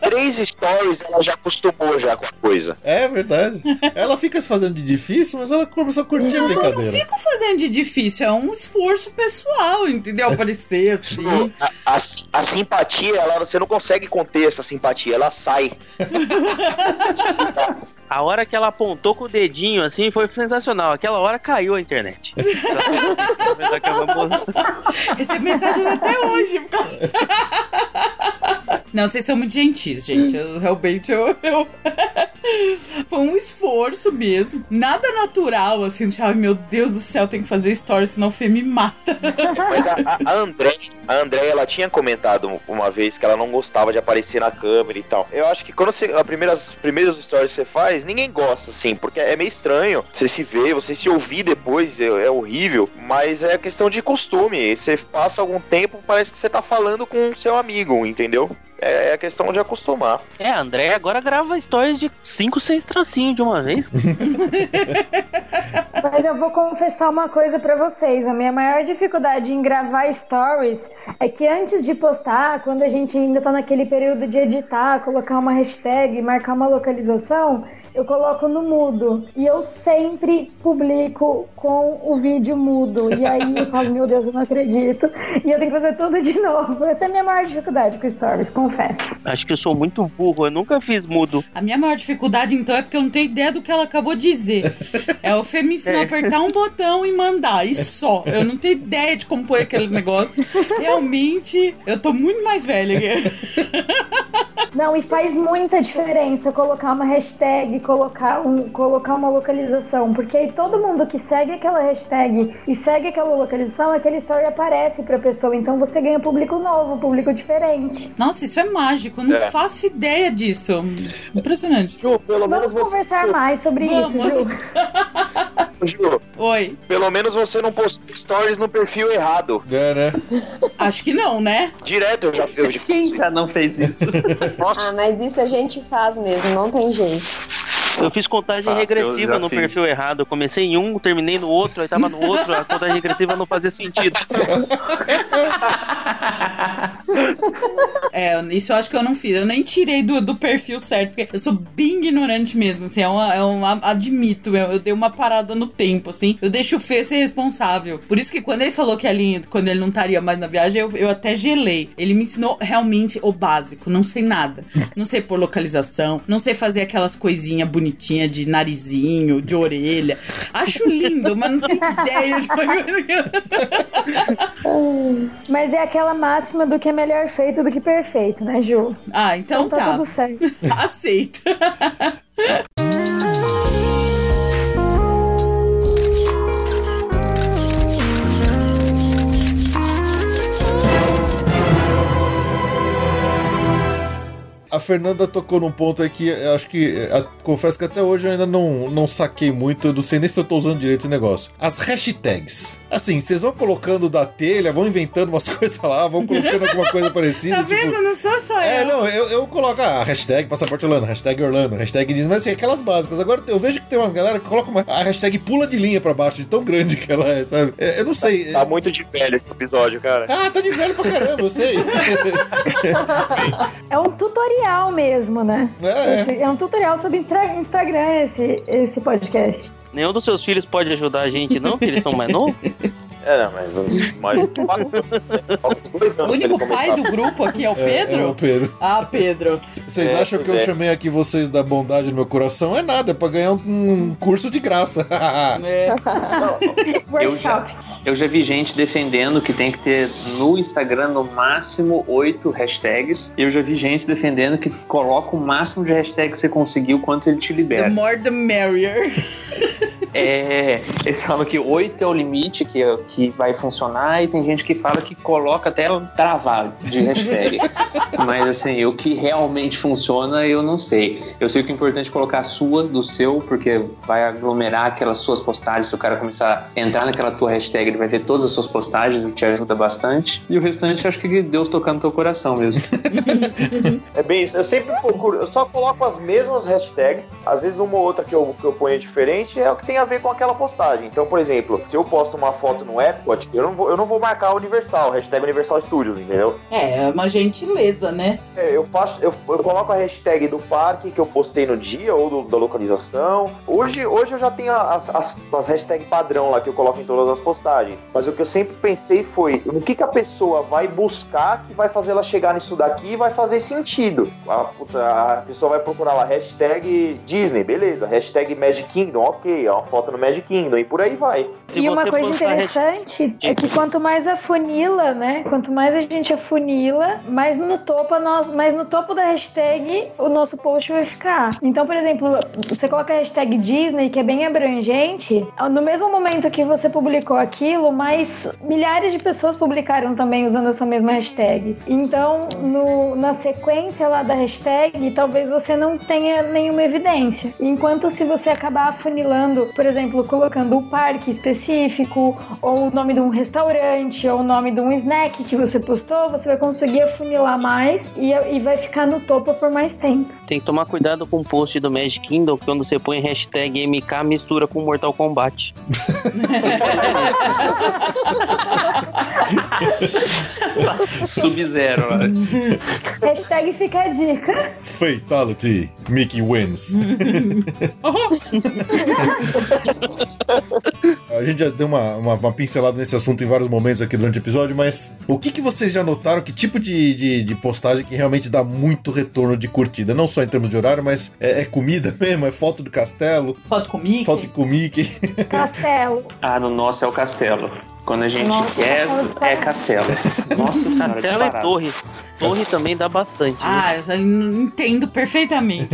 Três stories, ela já acostumou já com a coisa. É verdade. Ela fica se fazendo de difícil, mas ela começou a curtir a Eu não brincadeira. fico fazendo de difícil, é um esforço pessoal, entendeu? Aparecer assim. A, a- a simpatia, ela, você não consegue conter essa simpatia, ela sai. A hora que ela apontou com o dedinho, assim, foi sensacional. Aquela hora caiu a internet. Recebo mensagens até hoje. Não, vocês são muito gentis, gente. Eu, realmente, eu, eu- Foi um esforço mesmo. Nada natural, assim. Ai, meu Deus do céu, tem que fazer stories, senão o Fê me mata. Mas a, a, André, a André, ela tinha comentado uma vez que ela não gostava de aparecer na câmera e tal. Eu acho que quando você, as primeiras, stories que você faz, ninguém gosta, assim, porque é meio estranho. Você se vê, você se ouvir depois, é, é horrível. Mas é questão de costume. Você passa algum tempo, parece que você tá falando com o seu amigo, entendeu? É, é questão de acostumar. É, a André agora grava stories de 5, 6 tracinhos de uma vez. Mas eu vou confessar uma coisa pra vocês. A minha maior dificuldade em gravar stories é que antes de postar, quando a gente ainda tá naquele período de editar, colocar uma hashtag, marcar uma localização, eu coloco no mudo. E eu sempre publico com o vídeo mudo. E aí eu falo, meu Deus, eu não acredito. E eu tenho que fazer tudo de novo. Essa é a minha maior dificuldade com stories, confesso. Acho que eu sou muito burro, eu nunca fiz mudo. A minha maior dificuldade, então, é porque eu não tenho ideia do que ela acabou de dizer. É o Fê me ensinar a apertar um botão e mandar, e só. Eu não tenho ideia de como pôr aqueles negócios. Realmente, eu tô muito mais velha. Não, e faz muita diferença colocar uma hashtag, colocar, um, colocar uma localização, porque aí todo mundo que segue aquela hashtag e segue aquela localização, aquele story aparece pra pessoa, então você ganha público novo, público diferente. Nossa, isso é mágico. Eu não É. faço ideia disso. Impressionante. Ju, pelo Vamos menos conversar mais sobre isso, Vamos. Ju. Ju, Oi. pelo menos você não postou stories no perfil errado. É, né? Acho que não, né? Direto eu já eu já Quem já não fez isso? Nossa, Ah, mas isso a gente faz mesmo, não tem jeito. Eu fiz contagem eu regressiva no fiz. perfil errado. Eu comecei em um, terminei no outro, aí tava no outro. A contagem regressiva não fazia sentido. É, isso eu acho que eu não fiz. Eu nem tirei do, do perfil certo, porque eu sou bem ignorante mesmo, assim, é uma, é uma- admito, eu, eu dei uma parada no tempo, assim. Eu deixo o Fê ser responsável. Por isso que quando ele falou que ali, quando ele não estaria mais na viagem, eu, eu até gelei. Ele me ensinou realmente o básico, não sei nada. Não sei por localização, não sei fazer aquelas coisinhas bonitinhas de narizinho, de orelha. Acho lindo, mas não tenho ideia de Mas é aquela máxima do que é melhor feito do que perfeito, né, Ju? Ah, então Então tá tá. tudo certo. Aceito. A Fernanda tocou num ponto aí que acho que. eh, a- confesso que até hoje eu ainda não, não saquei muito. Eu não sei nem se eu tô usando direito esse negócio. As hashtags. Assim, vocês vão colocando da telha, vão inventando umas coisas lá, vão colocando alguma coisa parecida. Tá tipo, vendo? Não sou só É, eu. não, eu, eu coloco a hashtag passaporte Orlando, hashtag Orlando, hashtag Disney, mas assim, aquelas básicas. Agora eu vejo que tem umas galera que colocam uma, a hashtag pula de linha pra baixo, de tão grande que ela é, sabe? É, eu não sei. Tá muito de velho esse episódio, cara. Tá, tá de velho pra caramba, eu sei. É um tutorial mesmo, né? É, é. É um tutorial sobre Instagram esse, esse podcast. Nenhum dos seus filhos pode ajudar a gente, não? Porque eles são mais novos? É, não, mas, dois O anos único pai começar. do grupo aqui é o É, é Pedro? o Pedro. Ah, Pedro. Vocês É, acham que eu é. chamei aqui vocês da bondade no meu coração? É nada, é pra ganhar um, um curso de graça. É. Eu já vi gente defendendo que tem que ter no Instagram no máximo oito hashtags. Eu já vi gente defendendo que coloca o máximo de hashtags que você conseguiu quanto ele te The libera. more the merrier. É, eles falam que oito é o limite que, que vai funcionar e tem gente que fala que coloca até travar de hashtag. Mas assim, o que realmente funciona eu não sei. Eu sei que o importante é colocar a sua do seu, porque vai aglomerar aquelas suas postagens. Se o cara começar a entrar naquela tua hashtag, ele vai ver todas as suas postagens, o que te ajuda bastante. E o restante, acho que Deus tocando no teu coração mesmo. É bem isso. Eu sempre procuro, eu só coloco as mesmas hashtags. Às vezes uma ou outra que eu, que eu ponho diferente é o que tem a ver com aquela postagem. Então, por exemplo, se eu posto uma foto no Epcot, eu não vou, eu não vou marcar Universal, hashtag Universal Studios, entendeu? É, é uma gentileza, né? É, eu faço, eu, eu coloco a hashtag do parque que eu postei no dia ou do- da localização. Hoje, hoje eu já tenho as, as, as hashtags padrão lá que eu coloco em todas as postagens. Mas o que eu sempre pensei foi no que, que a pessoa vai buscar que vai fazer ela chegar nisso daqui e vai fazer sentido. A, putz, a pessoa vai procurar lá hashtag Disney, beleza. Hashtag Magic Kingdom, ok. É uma foto no Magic Kingdom e por aí vai. Se E uma coisa postar hashtag- interessante é que quanto mais afunila, né? Quanto mais a gente afunila, mais no topo a nós, mais no topo da hashtag o nosso post vai ficar. Então, por exemplo, você coloca a hashtag Disney, que é bem abrangente, no mesmo momento que você publicou aquilo, mais milhares de pessoas publicaram também usando essa mesma hashtag. Então, no- na sequência lá da hashtag, talvez você não tenha nenhuma evidência. Enquanto se você acabar afunilando, por exemplo, colocando o parque específico, ou o nome de um restaurante, ou o nome de um snack que você postou, você vai conseguir afunilar mais e, e vai ficar no topo por mais tempo. Tem que tomar cuidado com o post do Magic Kingdom, que quando você põe hashtag MK, mistura com Mortal Kombat. Sub-zero. Hashtag fica a dica. Fatality. Mickey wins. a gente já deu uma, uma, uma pincelada nesse assunto em vários momentos aqui durante o episódio, mas o que, que vocês já notaram? Que tipo de, de, de postagem que realmente dá muito retorno de curtida? Não só em termos de horário, mas é, é comida mesmo? É foto do castelo? Foto com Mickey. Foto com Mickey? Castelo. Ah, no nosso é o castelo. Quando a gente Nossa, quer, castelo é castelo. Nossa senhora, Castelo e disparado. torre. Torre também dá bastante. né? Ah, eu entendo perfeitamente.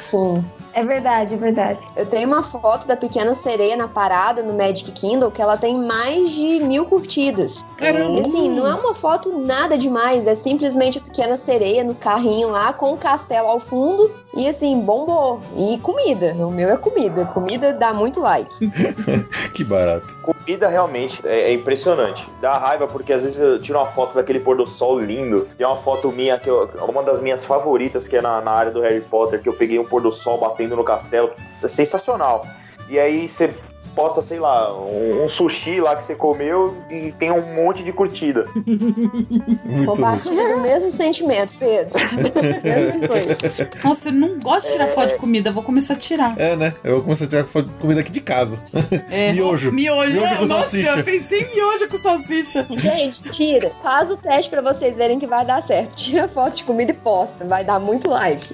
Sim. É verdade, é verdade. Eu tenho uma foto da pequena sereia na parada no Magic Kingdom que ela tem mais de mil curtidas. Caramba! E assim, não é uma foto nada demais, é simplesmente a pequena sereia no carrinho lá com o castelo ao fundo e assim, bombou. E comida, o meu é comida, comida dá muito like. que barato. Comida realmente é, é impressionante. Dá raiva porque às vezes eu tiro uma foto daquele pôr do sol lindo. E é uma foto minha, que eu- uma das minhas favoritas, que é na, na área do Harry Potter, que eu peguei um pôr do sol batendo no castelo. É sensacional. E aí você posta, sei lá, um, um sushi lá que você comeu e tem um monte de curtida. Compartilha do mesmo sentimento, Pedro. Mesma coisa. Nossa, eu não gosto de tirar foto de comida, vou começar a tirar. É, né? Eu vou começar a tirar foto de comida aqui de casa. É. Miojo. Miojo. Miojo com Nossa, salsicha. eu pensei em miojo com salsicha. Gente, tira. Faz o teste pra vocês verem que vai dar certo. Tira foto de comida e posta. Vai dar muito like.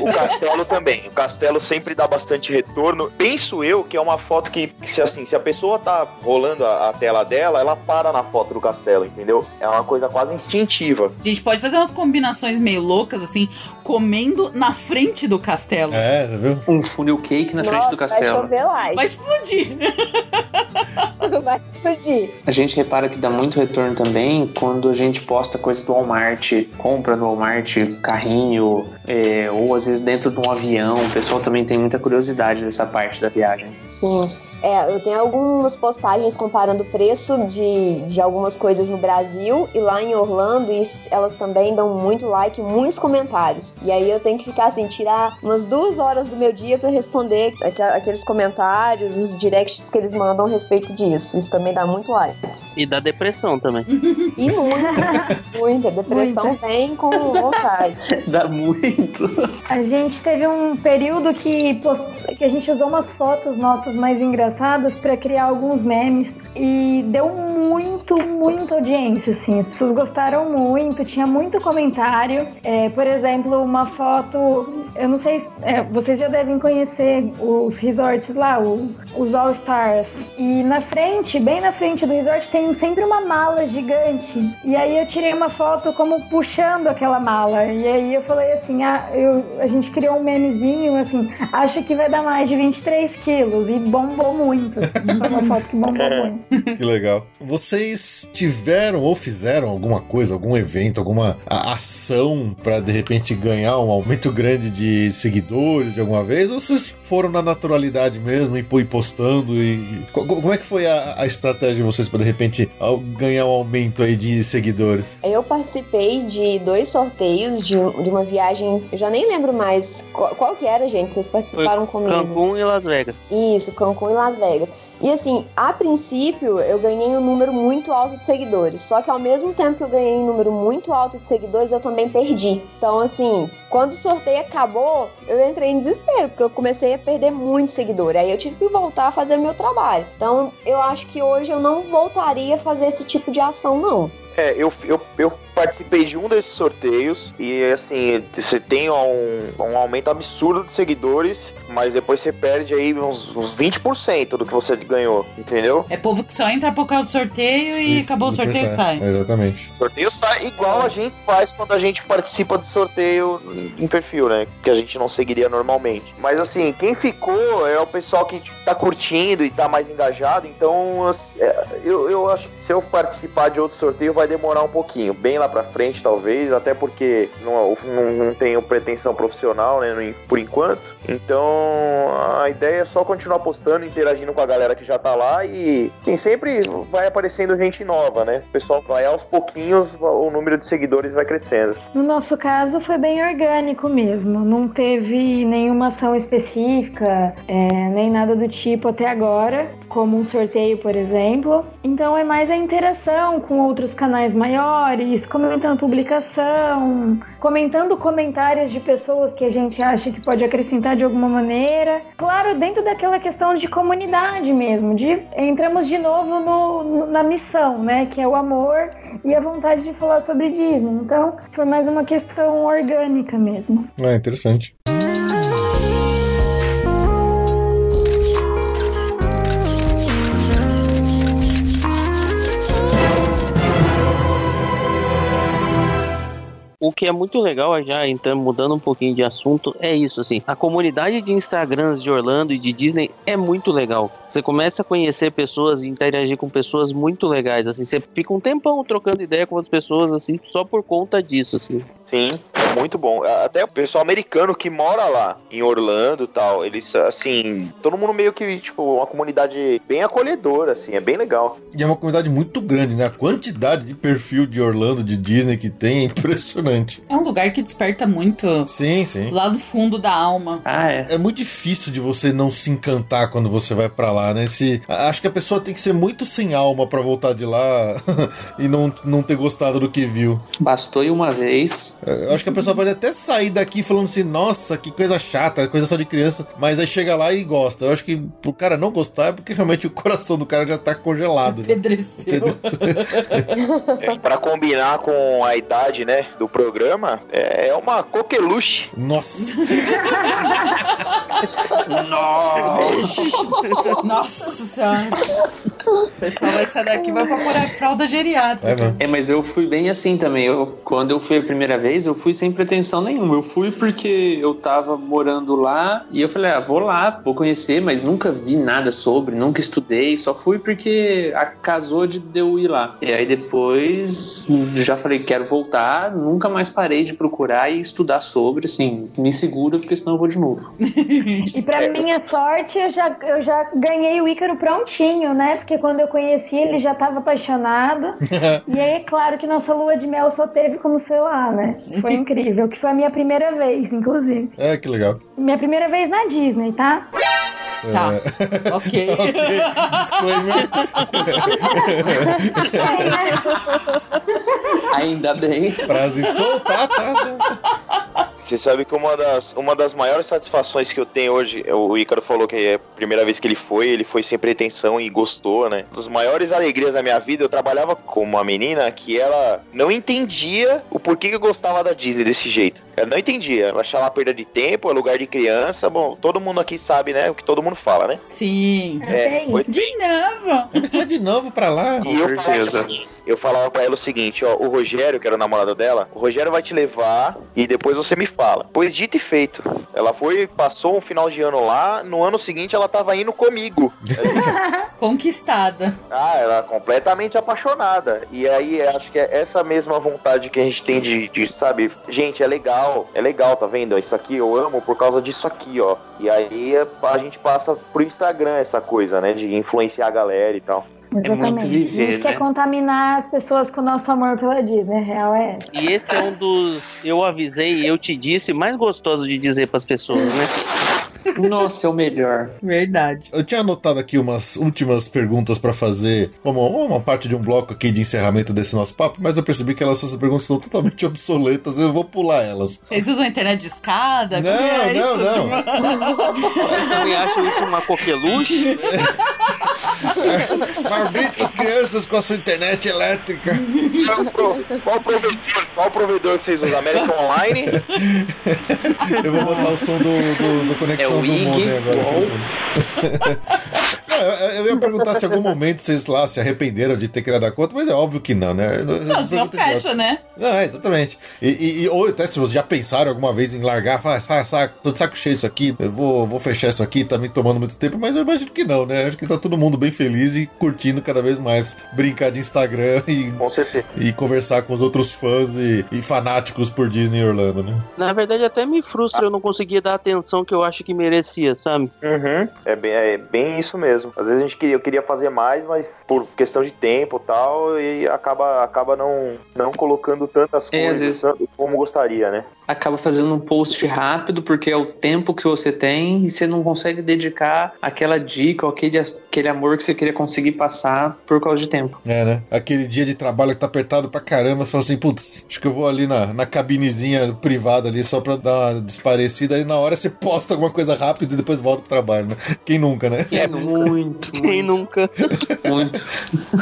O castelo também. O castelo sempre dá bastante retorno. Penso eu que é uma foto que se assim, se a pessoa tá rolando a, a tela dela, ela para na foto do castelo, entendeu? É uma coisa quase instintiva. A gente pode fazer umas combinações meio loucas, assim, comendo na frente do castelo. É, você viu? Um funnel cake na frente Nossa, do castelo. Vai chover like. Vai explodir. vai explodir. A gente repara que dá muito retorno também quando a gente posta coisa do Walmart, compra no Walmart, carrinho, é, ou às vezes dentro de um avião. O pessoal também tem muita curiosidade dessa parte da viagem. Sim. É, eu tenho algumas postagens comparando o preço de, de algumas coisas no Brasil e lá em Orlando, e elas também dão muito like, muitos comentários. E aí eu tenho que ficar assim, tirar umas duas horas do meu dia para responder aqu- aqueles comentários, os directs que eles mandam a respeito disso. Isso também dá muito like. E da depressão também. E muita, muita. Depressão Muita. vem com vontade. Dá muito. A gente teve um período que, post- que a gente usou umas fotos nossas mais engraçadas pra criar alguns memes e deu muito, muita audiência, assim. As pessoas gostaram muito, tinha muito comentário. É, por exemplo, uma foto, eu não sei, se- é, vocês já devem conhecer os resorts lá, o- os All Stars. E na frente, bem na frente do resort, tem sempre uma mala gigante. E aí eu tirei uma foto como puxando aquela mala. E aí eu falei assim, ah, eu, a gente criou um memezinho, assim, acho que vai dar mais de 23 quilos. E bombou muito. Foi uma foto que bombou muito. Que legal. Vocês tiveram ou fizeram alguma coisa, algum evento, alguma ação pra de repente ganhar um aumento grande de seguidores de alguma vez? Ou vocês foram na naturalidade mesmo e postando? E, co- como é que foi a, a estratégia de vocês pra de repente ganhar um aumento aí de seguidores? Eu participei de dois sorteios de, de uma viagem, eu já nem lembro mais qual, qual que era, gente. Vocês participaram comigo. Cancún e Las Vegas. Isso, Cancún e Las Vegas. E assim, a princípio eu ganhei um número muito alto de seguidores. Só que ao mesmo tempo que eu ganhei um número muito alto de seguidores, eu também perdi. Então, assim, quando o sorteio acabou, eu entrei em desespero, porque eu comecei a perder muito seguidor. Aí eu tive que voltar a fazer o meu trabalho. Então, eu acho que hoje eu não voltaria a fazer esse tipo de ação, não. É, eu, eu, eu participei de um desses sorteios e assim, você tem um, um aumento absurdo de seguidores, mas depois você perde aí uns, uns 20% do que você ganhou, entendeu? É povo que só entra por causa do sorteio e Isso, acabou o sorteio e sai. Exatamente. Sorteio sai igual a gente faz quando a gente participa do sorteio em perfil, né? Que a gente não seguiria normalmente. Mas assim, quem ficou é o pessoal que tá curtindo e tá mais engajado. Então, assim, é, eu, eu acho que se eu participar de outro sorteio vai demorar um pouquinho. Bem lá pra frente, talvez. Até porque não, não, não tenho pretensão profissional, né? Por enquanto. Então, a ideia é só continuar postando, interagindo com a galera que já tá lá. E tem sempre vai aparecendo gente nova, né? O pessoal vai aos pouquinhos, o número de seguidores vai crescendo. No nosso caso, foi bem orgânico mesmo. Não teve nenhuma ação específica, é, nem nada do tipo até agora, como um sorteio, por exemplo. Então é mais a interação com outros canais maiores, comentando publicação, comentando comentários de pessoas que a gente acha que pode acrescentar de alguma maneira. Claro, dentro daquela questão de comunidade mesmo, de entramos de novo no- na missão, né? Que é o amor e a vontade de falar sobre Disney. Então, foi mais uma questão orgânica mesmo. É interessante. O que é muito legal, já então, mudando um pouquinho de assunto, é isso, assim. A comunidade de Instagrams de Orlando e de Disney é muito legal. Você começa a conhecer pessoas e interagir com pessoas muito legais, assim. Você fica um tempão trocando ideia com as pessoas, assim, só por conta disso, assim. Sim, é muito bom. Até o pessoal americano que mora lá, em Orlando e tal, eles, assim, todo mundo meio que, tipo, uma comunidade bem acolhedora, assim, é bem legal. E é uma comunidade muito grande, né? A quantidade de perfil de Orlando, de Disney que tem é impressionante. É um lugar que desperta muito Sim, sim. lá do fundo da alma. Ah, é. É muito difícil de você não se encantar quando você vai pra lá, né? Se, acho que a pessoa tem que ser muito sem alma pra voltar de lá e não, não ter gostado do que viu. Bastou ir uma vez. Eu acho que a pessoa pode até sair daqui falando assim, nossa, que coisa chata, coisa só de criança, mas aí chega lá e gosta. Eu acho que pro cara não gostar é porque realmente o coração do cara já tá congelado. né? Pedreceu. É, pra combinar com a idade, né, do programa, é é uma coqueluche. Nossa, Nossa senhora. O pessoal vai sair daqui e vai procurar fralda geriátrica. É. É, mas eu fui bem assim também. Eu, quando eu fui a primeira vez, eu fui sem pretensão nenhuma. Eu fui porque eu tava morando lá e eu falei, ah, vou lá, vou conhecer, mas nunca vi nada sobre, nunca estudei, só fui porque casou de de eu ir lá. E aí depois já falei, quero voltar, nunca mais parei de procurar e estudar sobre, assim, me segura, porque senão eu vou de novo. E pra minha sorte, eu já, eu já ganhei o Ícaro prontinho, né? Porque quando eu conheci, ele já tava apaixonado. e aí, é claro que nossa lua de mel só teve como celular, né? Foi incrível, que foi a minha primeira vez, inclusive. É, que legal. Minha primeira vez na Disney, tá? Tá. É. Ok. ok, disclaimer. Ainda bem. Frase solta, tá, tá. Você sabe que uma das, uma das maiores satisfações que eu tenho hoje, o Ícaro falou que é a primeira vez que ele foi, ele foi sem pretensão e gostou, né? Uma das maiores alegrias da minha vida, eu trabalhava com uma menina que ela não entendia o porquê que eu gostava da Disney desse jeito. Ela não entendia, ela achava uma perda de tempo, é lugar de criança. Bom, todo mundo aqui sabe, né? O que todo mundo fala, né? Sim. É, foi- De novo. Você vai de novo pra lá? E eu falava, assim, eu falava pra ela o seguinte, ó, o Rogério, que era o namorado dela, o Rogério vai te levar e depois você me fala. Pois dito e feito. Ela foi, passou um final de ano lá, no ano seguinte ela tava indo comigo. Conquistada. ah, ela completamente apaixonada. E aí acho que é essa mesma vontade que a gente tem de, de, sabe, gente, é legal, é legal, tá vendo? Isso aqui eu amo por causa disso aqui, ó. E aí a gente passa pro Instagram essa coisa, né, de influenciar a galera e tal. Exatamente. viver, a gente né? quer contaminar as pessoas com o nosso amor pela Disney. A real é essa. E esse é um dos, eu avisei, eu te disse, mais gostoso de dizer pras pessoas, né? Nossa, é o melhor. Verdade. Eu tinha anotado aqui umas últimas perguntas pra fazer, como uma parte de um bloco aqui de encerramento desse nosso papo, mas eu percebi que elas, essas perguntas são totalmente obsoletas, eu vou pular elas. Vocês usam a internet de escada? Não, é não, isso? não. Vocês também acham isso uma coqueluche? Malditas crianças com a sua internet elétrica. Qual provedor, qual provedor que vocês usam? American Online? Eu vou botar o som do, do, do É Conexão o do Mundo agora. Não, eu, eu ia perguntar se em algum momento vocês lá se arrependeram de ter criado a conta, mas é óbvio que não, né? Não, senão fecha, né? Não, é, exatamente. E, e- e- ou até se vocês já pensaram alguma vez em largar, falar, ah, saco, tô de saco cheio disso aqui, eu vou, vou fechar isso aqui, tá me tomando muito tempo, mas eu imagino que não, né? Acho que tá todo mundo bem feliz e curtindo cada vez mais brincar de Instagram e, Com e conversar com os outros fãs e, e fanáticos por Disney Orlando, né? Na verdade, até me frustra eu não conseguir dar a atenção que eu acho que merecia, sabe? Uhum. É, bem, é bem isso mesmo. Às vezes a gente queria, eu queria fazer mais, mas por questão de tempo e tal, e acaba, acaba não, não colocando tantas É, coisas vezes- como gostaria, né? Acaba fazendo um post rápido, porque é o tempo que você tem e você não consegue dedicar aquela dica ou aquele, aquele amor que você queria conseguir passar por causa de tempo. É, né? Aquele dia de trabalho que tá apertado pra caramba, você fala assim, putz, acho que eu vou ali na, na cabinezinha privada ali só pra dar uma desparecida, aí na hora você posta alguma coisa rápida e depois volta pro trabalho, né? Quem nunca, né? É muito, Quem muito, nunca? muito.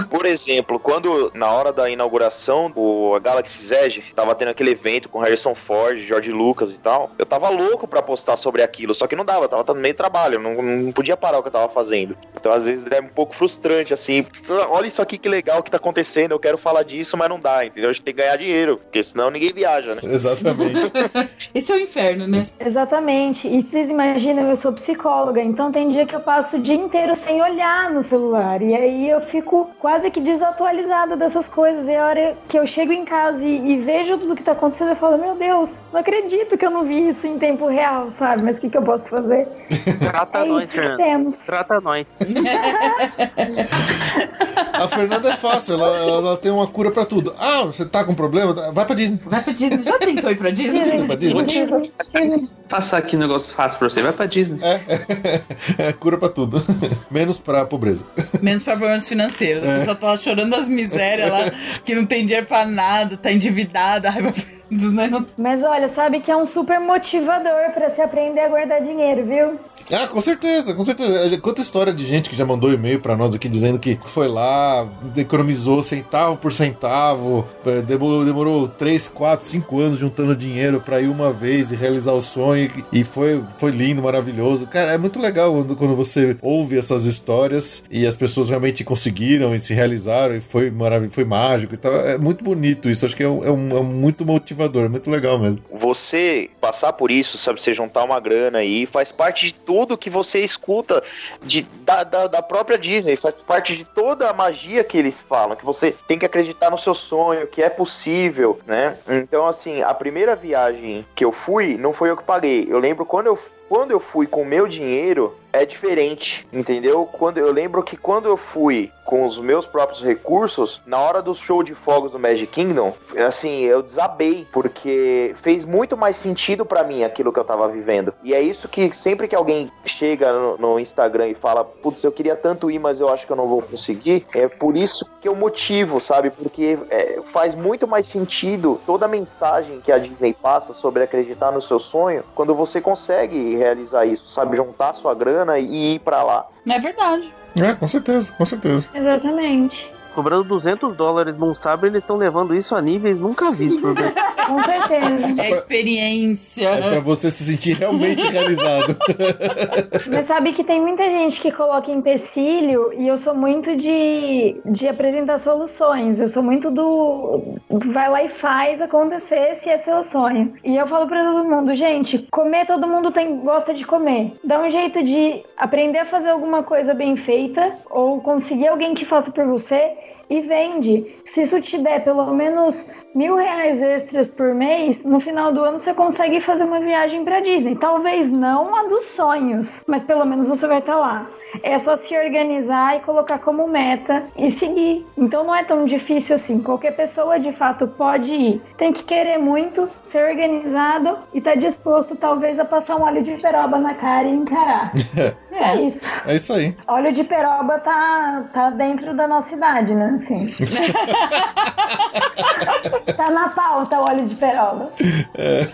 Por exemplo, quando na hora da inauguração do Galaxy Edge, tava tendo aquele evento com Harrison Ford, George Lucas e tal, eu tava louco pra postar sobre aquilo, só que não dava, eu tava no meio do trabalho, não, não podia parar o que eu tava fazendo. Então às vezes é um pouco frustrante, assim, olha isso aqui que legal que tá acontecendo, eu quero falar disso, mas não dá, entendeu? A gente tem que ganhar dinheiro, porque senão ninguém viaja, né? Exatamente. Esse é o inferno, né? Exatamente. E vocês imaginam, eu sou psicóloga, então tem dia que eu passo o dia inteiro sem olhar no celular. E aí eu fico quase que desatualizada dessas coisas. E a hora que eu chego em casa e, e vejo tudo que tá acontecendo, eu falo, meu Deus, não acredito que eu não vi isso em tempo real, sabe? Mas o que, que eu posso fazer? Trata é nós, isso que Fernanda. temos. Trata nós. A Fernanda é fácil, ela, ela tem uma cura pra tudo. Ah, você tá com problema? Vai pra Disney. Vai pra Disney. Já tentou ir pra Disney? Vai pra Disney. Passar aqui um negócio fácil pra você, vai pra Disney. É, cura pra tudo. Menos pra pobreza. Menos pra problemas financeiros. A pessoa tá lá chorando as misérias lá, que não tem dinheiro pra nada, tá endividada. Ai, não... Mas olha, sabe que é um super motivador pra se aprender a guardar dinheiro, viu? Ah, com certeza, com certeza. Quanta história de gente que já mandou e-mail pra nós aqui dizendo que foi lá, economizou centavo por centavo, eh, demorou, demorou 3, 4, 5 anos juntando dinheiro pra ir uma vez e realizar o sonho e foi, foi lindo, maravilhoso. Cara, é muito legal quando, quando você ouve essas histórias e as pessoas realmente conseguiram e se realizaram e foi maravilhoso, foi mágico e tal. É muito bonito isso, acho que é, um, é, um, é muito motivador, é muito legal mesmo. Você passar por isso, sabe, você juntar uma grana aí, faz parte de tudo que você escuta de, da, da, da própria Disney, faz parte de toda a magia que eles falam, que você tem que acreditar no seu sonho, que é possível, né? Então, assim, a primeira viagem que eu fui, não foi eu que paguei. Eu lembro quando eu quando eu fui com meu dinheiro, é diferente, entendeu? Quando eu lembro que quando eu fui com os meus próprios recursos, na hora do show de fogos do Magic Kingdom, assim, eu desabei, porque fez muito mais sentido para mim aquilo que eu tava vivendo. E é isso que sempre que alguém chega no, no, Instagram e fala, putz, eu queria tanto ir, mas eu acho que eu não vou conseguir, é por isso que eu motivo, sabe? Porque é, faz muito mais sentido toda a mensagem que a Disney passa sobre acreditar no seu sonho, quando você consegue realizar isso, sabe? Juntar sua grana e ir para lá. É verdade. É, com certeza, com certeza. Exatamente. Cobrando 200 dólares num sabre, eles estão levando isso a níveis nunca vistos. Né? Com certeza. É experiência. É pra você se sentir realmente realizado. Mas sabe que tem muita gente que coloca empecilho e eu sou muito de, de apresentar soluções. Eu sou muito do vai lá e faz acontecer se é seu sonho. E eu falo pra todo mundo, gente, comer todo mundo tem, gosta de comer. Dá um jeito de aprender a fazer alguma coisa bem feita ou conseguir alguém que faça por você e vende. Se isso te der pelo menos mil reais extras por mês, no final do ano você consegue fazer uma viagem para Disney. Talvez não a dos sonhos, mas pelo menos você vai estar tá lá. É só se organizar e colocar como meta e seguir. Então não é tão difícil assim. Qualquer pessoa de fato pode ir. Tem que querer muito, ser organizado e estar tá disposto talvez a passar um óleo de peroba na cara e encarar. é. é isso. É isso aí. Óleo de peroba tá, tá dentro da nossa idade, né? Assim. tá na pauta o óleo de peroba. É.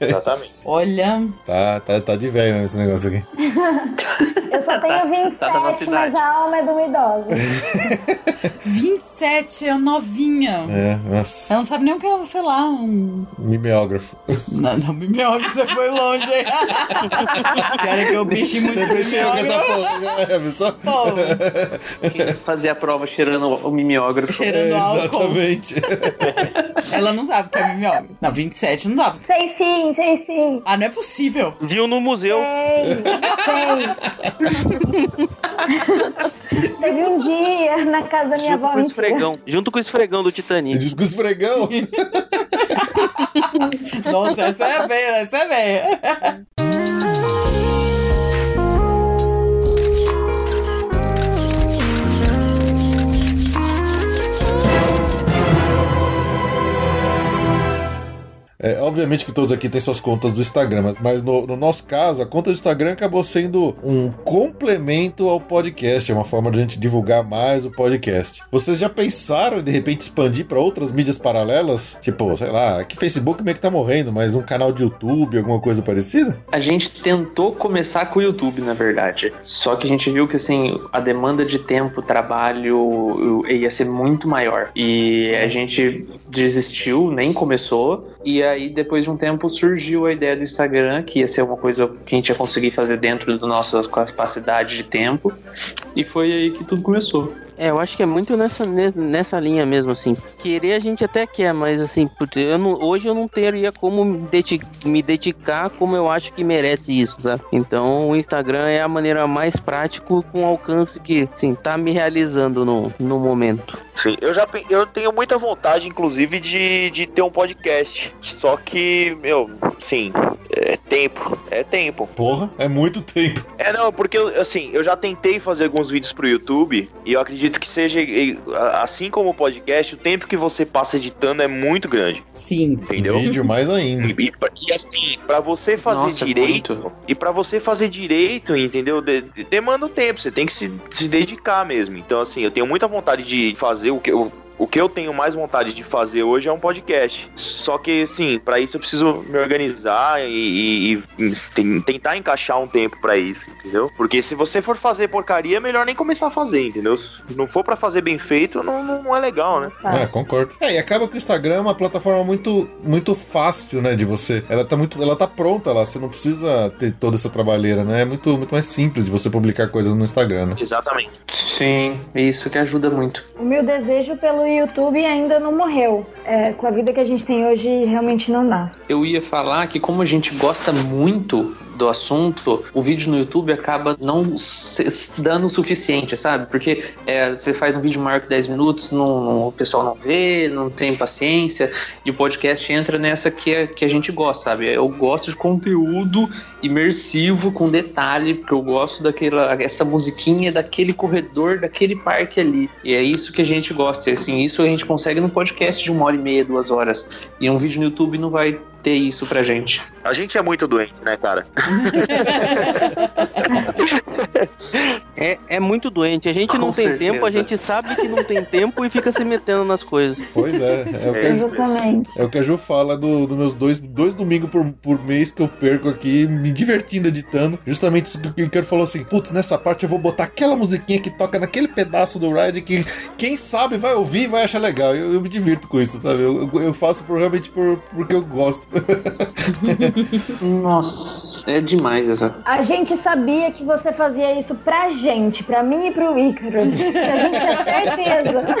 Exatamente. Olha. Tá, tá, tá de velho esse negócio aqui. Eu só tenho 27, tá mas a alma é de uma idosa. 27, é novinha. É, nossa. Ela não sabe nem o que eu sei lá. Um... Mimeógrafo. Não, não, mimeógrafo, você foi longe. Cara, que eu mexi muito Você com essa porra, é, pessoal? Fazia a prova cheirando o mimeógrafo. Cheirando álcool. Exatamente. Ela não sabe que é mimeógrafo. Não, 27 não sabe. Sei sim, sei sim. Ah, não é possível. Viu no museu. Sei, sei. Teve um dia na casa da minha junto avó. Com o esfregão, junto com o esfregão do Titanic. Junto com o esfregão. Nossa, essa é bem, essa é bem. É, obviamente que todos aqui têm suas contas do Instagram, mas, no, no, nosso caso, a conta do Instagram acabou sendo um complemento ao podcast, é uma forma de a gente divulgar mais o podcast. Vocês já pensaram em de repente expandir para outras mídias paralelas? Tipo, sei lá, que Facebook meio que tá morrendo, mas um canal de YouTube, alguma coisa parecida? A gente tentou começar com o YouTube, na verdade. Só que a gente viu que assim, a demanda de tempo, trabalho ia ser muito maior. E a gente desistiu, nem começou. E aí, depois de um tempo, surgiu a ideia do Instagram, que ia ser uma coisa que a gente ia conseguir fazer dentro da nossa capacidade de tempo. E foi aí que tudo começou. É, eu acho que é muito nessa, nessa linha mesmo, assim. Querer a gente até quer, mas assim, eu não, hoje eu não teria como me, dedicar, me dedicar como eu acho que merece isso, sabe? Então o Instagram é a maneira mais prática com alcance que, assim, tá me realizando no, no momento. Sim, eu já eu tenho muita vontade, inclusive, de, de ter um podcast. Só que, meu, sim, é tempo. É tempo. Porra, é muito tempo. É, não, porque, assim, eu já tentei fazer alguns vídeos pro YouTube e eu acredito que seja, assim como o podcast, o tempo que você passa editando é muito grande. Sim. Entendeu? Vídeo mais ainda. E, e, e assim, pra você fazer Nossa, direito, muito. e para você fazer direito, entendeu? De, de, demanda um tempo, você tem que se, se dedicar mesmo. Então, assim, eu tenho muita vontade de fazer o que eu o que eu tenho mais vontade de fazer hoje é um podcast. Só que, assim, para isso eu preciso me organizar e, e- e tem- tentar encaixar um tempo pra isso, entendeu? Porque se você for fazer porcaria, é melhor nem começar a fazer, entendeu? Se não for pra fazer bem feito, não, não é legal, né? É, concordo. É, e acaba que o Instagram é uma plataforma muito, muito fácil, né, de você. Ela tá muito, ela tá pronta lá, você não precisa ter toda essa trabalheira, né? É muito, muito mais simples de você publicar coisas no Instagram, né? Exatamente. Sim, isso que ajuda muito. O meu desejo pelo YouTube ainda não morreu. É, com a vida que a gente tem hoje, realmente não dá. Eu ia falar que como a gente gosta muito do assunto, o vídeo no YouTube acaba não dando o suficiente, sabe? Porque é, você faz um vídeo maior que 10 minutos, não, não- o pessoal não vê, não tem paciência, e o podcast entra nessa que, é, que a gente gosta, sabe? Eu gosto de conteúdo imersivo, com detalhe, porque eu gosto daquela essa musiquinha daquele corredor, daquele parque ali. E é isso que a gente gosta. E assim, isso a gente consegue num podcast de uma hora e meia, duas horas. E um vídeo no YouTube não vai ter isso pra gente. A gente é muito doente, né, cara? É, é muito doente. A gente Com não tem certeza. tempo, a gente sabe que não tem tempo e fica se metendo nas coisas. Pois é, é o que a, Exatamente. é o que a Ju fala dos do meus dois, dois domingos por, por mês que eu perco aqui, me divertindo editando. Justamente isso que o Kinkero falou assim: putz, nessa parte eu vou botar aquela musiquinha que toca naquele pedaço do ride que quem sabe vai ouvir e vai achar legal. Eu, eu me divirto com isso, sabe? Eu, eu- faço realmente por, porque eu gosto. Nossa, é demais essa. A gente sabia que você fazia isso pra gente, pra mim e pro Ícaro. A gente tinha certeza.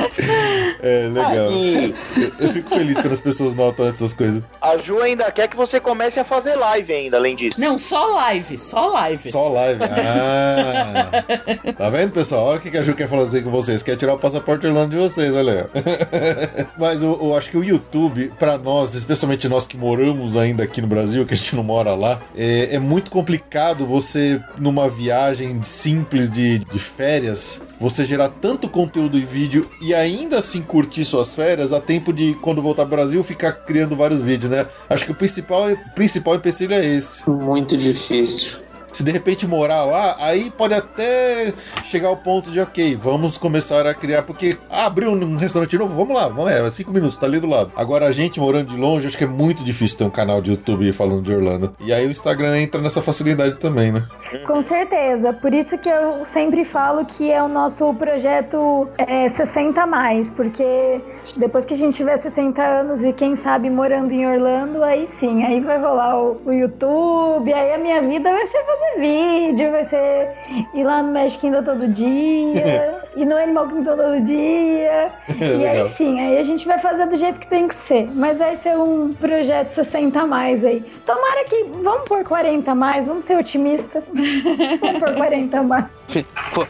É legal. E Eu, eu fico feliz quando as pessoas notam essas coisas. a Ju ainda quer que você comece a fazer live ainda, além disso. Não, só live, só live. Só live. Ah! Tá vendo, pessoal? Olha o que a Ju quer fazer com vocês. Quer tirar o passaporte Orlando de vocês, olha aí. Mas eu, eu acho que o YouTube, pra nós, especialmente nós que moramos ainda aqui no Brasil, que a gente não mora lá, é, é muito complicado você, numa viagem simples de, de férias, você gerar tanto conteúdo em vídeo e ainda assim curtir suas férias a tempo de, quando voltar pro Brasil, ficar criando vários vídeos, né? Acho que o principal, principal empecilho é esse. Muito difícil. Se de repente morar lá, aí pode até chegar ao ponto de, ok, vamos começar a criar, porque abriu um restaurante novo, vamos lá, vamos, é, cinco minutos, tá ali do lado. Agora, a gente morando de longe, acho que é muito difícil ter um canal de YouTube falando de Orlando. E aí o Instagram entra nessa facilidade também, né? Com certeza. Por isso que eu sempre falo que é o nosso projeto é, 60 a mais, porque depois que a gente tiver 60 anos e quem sabe morando em Orlando, aí sim, aí vai rolar o, o YouTube, aí a minha vida vai ser fazer vídeo, vai ser ir lá no Magic Kingdom todo dia, ir no Animal Kingdom todo dia. e Legal. aí sim, aí a gente vai fazer do jeito que tem que ser. Mas vai ser um projeto 60 a mais aí. Tomara que. Vamos por 40 a mais, vamos ser otimistas. Vamos por 40 a mais.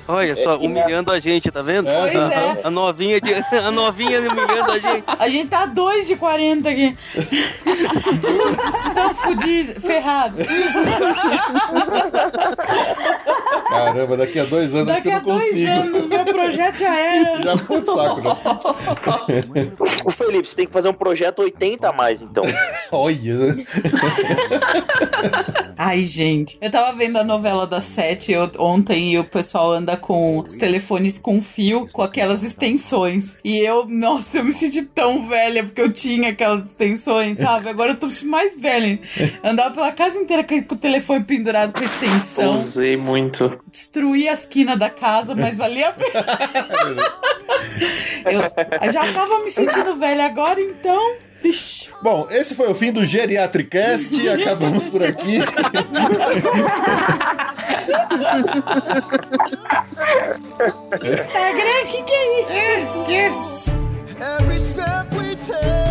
Olha só, humilhando a gente, tá vendo? Pois a, é. a novinha de, a novinha humilhando a gente. A gente tá dois de 40 aqui. Estão fudidos, ferrados. Caramba, daqui a dois anos acho que Daqui eu a não dois consigo. anos, meu projeto já era. Já foi pro saco, já. O Felipe, você tem que fazer um projeto 80 a mais, então. Olha, né? Ai, gente. Eu tava vendo a novela das sete eu- ontem e o pessoal anda com os telefones com fio, com aquelas extensões. E eu, nossa, eu me senti tão velha porque eu tinha aquelas extensões, sabe? Agora eu tô mais velha. Andava pela casa inteira com o telefone pendurado com a extensão. Usei muito. Destruí a esquina da casa, mas valia a pena. eu já tava me sentindo velha agora, então. Bom, esse foi o fim do Geriatricast. Acabamos por aqui. Instagram, que que é isso? Every step we take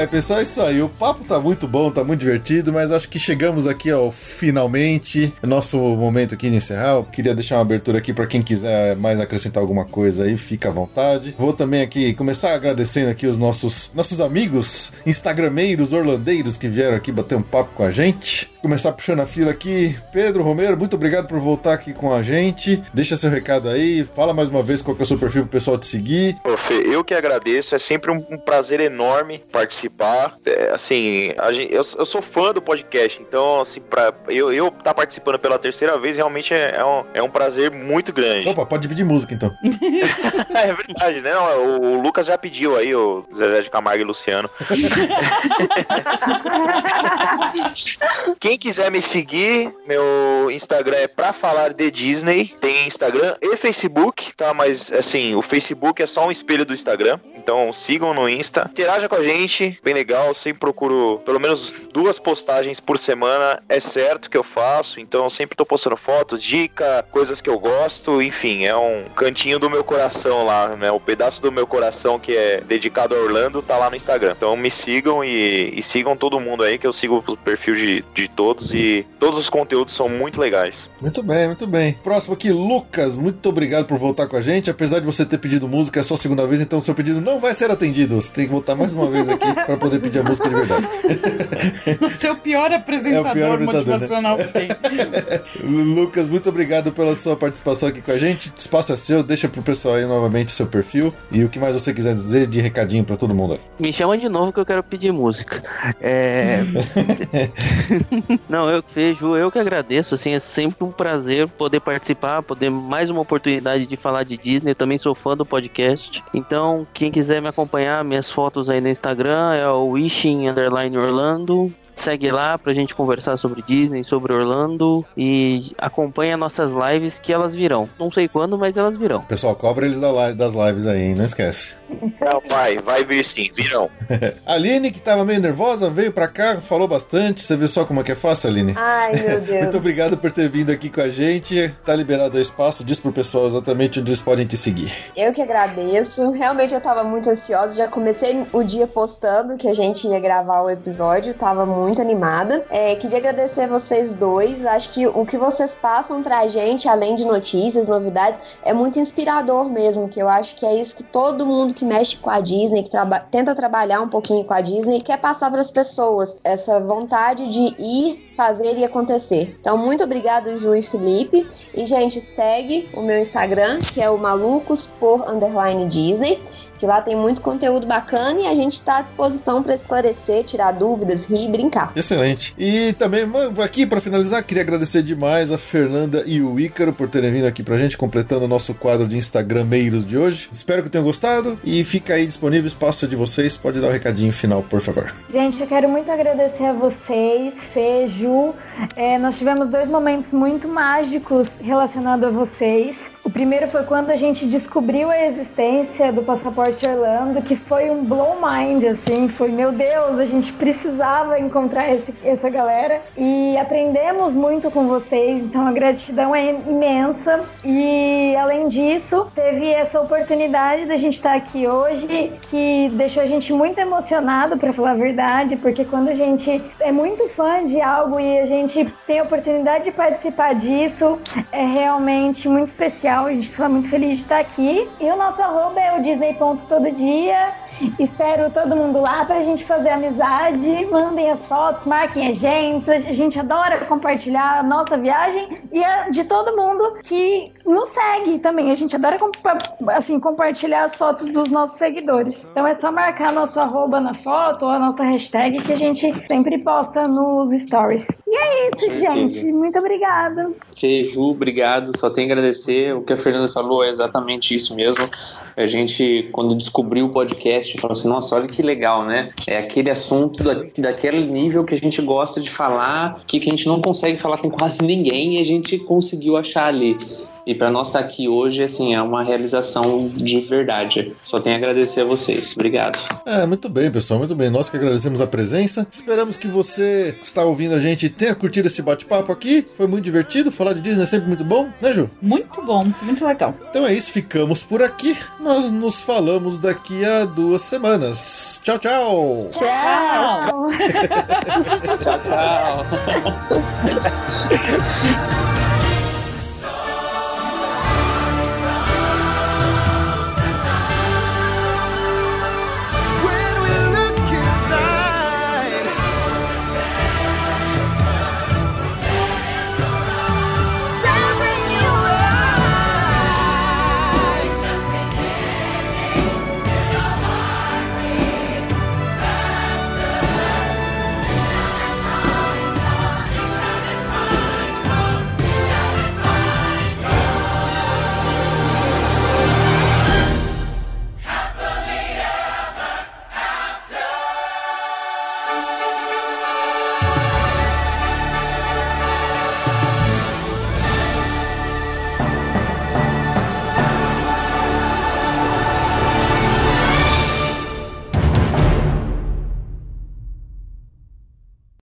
Ai, pessoal, é isso aí. O papo tá muito bom, tá muito divertido, mas acho que chegamos aqui ao finalmente. Nosso momento aqui de encerrar. Eu queria deixar uma abertura aqui pra quem quiser mais acrescentar alguma coisa aí, fica à vontade. Vou também aqui começar agradecendo aqui os nossos, nossos amigos instagrameiros, orlandeiros que vieram aqui bater um papo com a gente. Começar puxando a fila aqui. Pedro Romero, muito obrigado por voltar aqui com a gente. Deixa seu recado aí, fala mais uma vez qual que é o seu perfil pro pessoal te seguir. Ô, Fê, eu que agradeço, é sempre um, um prazer enorme participar. É, assim, a gente- eu, eu sou fã do podcast, então, assim, pra eu, eu tá participando pela terceira vez realmente é, é um, é um prazer muito grande. Opa, pode pedir música então. é verdade, né? O, o Lucas já pediu aí, o Zezé de Camargo e Luciano. Quem quiser me seguir, meu Instagram é pra falar de Disney. Tem Instagram e Facebook, tá? Mas assim, o Facebook é só um espelho do Instagram. Então sigam no Insta. Interaja com a gente, bem legal. Sempre procuro pelo menos duas postagens por semana. É certo que eu faço. Então sempre tô postando fotos, dica, coisas que eu gosto. Enfim, é um cantinho do meu coração lá, né? O pedaço do meu coração que é dedicado a Orlando tá lá no Instagram. Então me sigam e, e sigam todo mundo aí, que eu sigo o perfil de, de todos e todos os conteúdos são muito legais. Muito bem, muito bem. Próximo aqui, Lucas, muito obrigado por voltar com a gente. Apesar de você ter pedido música, é só a segunda vez, então o seu pedido não vai ser atendido. Você tem que voltar mais uma vez aqui para poder pedir a música de verdade. Você é o pior apresentador, É o pior apresentador, né? motivacional que tem. Lucas, muito obrigado pela sua participação aqui com a gente. O espaço é seu, deixa pro pessoal aí novamente seu perfil e o que mais você quiser dizer de recadinho para todo mundo aí. Me chama de novo que eu quero pedir música. É. Não, eu vejo, eu que agradeço, assim, é sempre um prazer poder participar, poder mais uma oportunidade de falar de Disney. Eu também sou fã do podcast. Então, quem quiser me acompanhar, minhas fotos aí no Instagram é o Wishing Orlando. Segue lá pra gente conversar sobre Disney, sobre Orlando e acompanha nossas lives que elas virão. Não sei quando, mas elas virão. Pessoal, cobra eles da das lives aí, hein? Não esquece. Não, vai, vai vir sim, virão. A Aline, que tava meio nervosa, veio pra cá, falou bastante. Você viu só como é que é fácil, Aline? Ai, meu Deus. Muito obrigado por ter vindo aqui com a gente. Tá liberado o espaço, diz pro pessoal exatamente onde eles podem te seguir. Eu que agradeço. Realmente eu tava muito ansiosa. Já comecei o dia postando que a gente ia gravar o episódio. Tava muito animada. É, queria agradecer vocês dois. Acho que o que vocês passam pra gente, além de notícias, novidades, é muito inspirador mesmo. Que eu acho que é isso que todo mundo que mexe com a Disney, que traba- tenta trabalhar um pouquinho com a Disney, quer passar pras pessoas. Essa vontade de ir, fazer e acontecer. Então, muito obrigado, Ju e Felipe. E, gente, segue o meu Instagram, que é o malucos por underline Disney, que lá tem muito conteúdo bacana e a gente está à disposição para esclarecer, tirar dúvidas, rir e brincar. Excelente. E também, aqui pra finalizar, queria agradecer demais a Fernanda e o Ícaro por terem vindo aqui pra gente, completando o nosso quadro de Instagrameiros de hoje. Espero que tenham gostado e fica aí disponível o espaço de vocês. Pode dar o recadinho final, por favor. Gente, eu quero muito agradecer a vocês, Fê, Ju. É, nós tivemos dois momentos muito mágicos relacionados a vocês. O primeiro foi quando a gente descobriu a existência do Passaporte Orlando, que foi um blow mind, assim, foi, meu Deus, a gente precisava encontrar esse- essa galera. E aprendemos muito com vocês, então a gratidão é imensa. E além disso, teve essa oportunidade da gente estar aqui hoje, que deixou a gente muito emocionado, para falar a verdade, porque quando a gente é muito fã de algo e a gente tem a oportunidade de participar disso, é realmente muito especial. A gente está muito feliz de estar aqui. E o nosso arroba é o Disney.tododia. Espero todo mundo lá pra gente fazer amizade. Mandem as fotos, marquem a gente. A gente adora compartilhar a nossa viagem e a de todo mundo que nos segue também. A gente adora compa- assim, compartilhar as fotos dos nossos seguidores. Então é só marcar nosso arroba na foto ou a nossa hashtag que a gente sempre posta nos stories. E é isso, gente. Muito obrigada. Fê, Ju, obrigado. Só tenho a agradecer. O que a Fernanda falou é exatamente isso mesmo. A gente, quando descobriu o podcast, falou assim: nossa, olha que legal, né? É aquele assunto da, daquele nível que a gente gosta de falar, que, que a gente não consegue falar com quase ninguém e a gente conseguiu achar ali. E pra nós estar aqui hoje, assim, é uma realização de verdade. Só tenho a agradecer a vocês. Obrigado. É, muito bem, pessoal, muito bem. Nós que agradecemos a presença. Esperamos que você que está ouvindo a gente tenha curtido esse bate-papo aqui. Foi muito divertido. Falar de Disney é sempre muito bom, né, Ju? Muito bom, muito legal. Então é isso, ficamos por aqui. Nós nos falamos daqui a duas semanas. Tchau, tchau! Tchau! Tchau, tchau.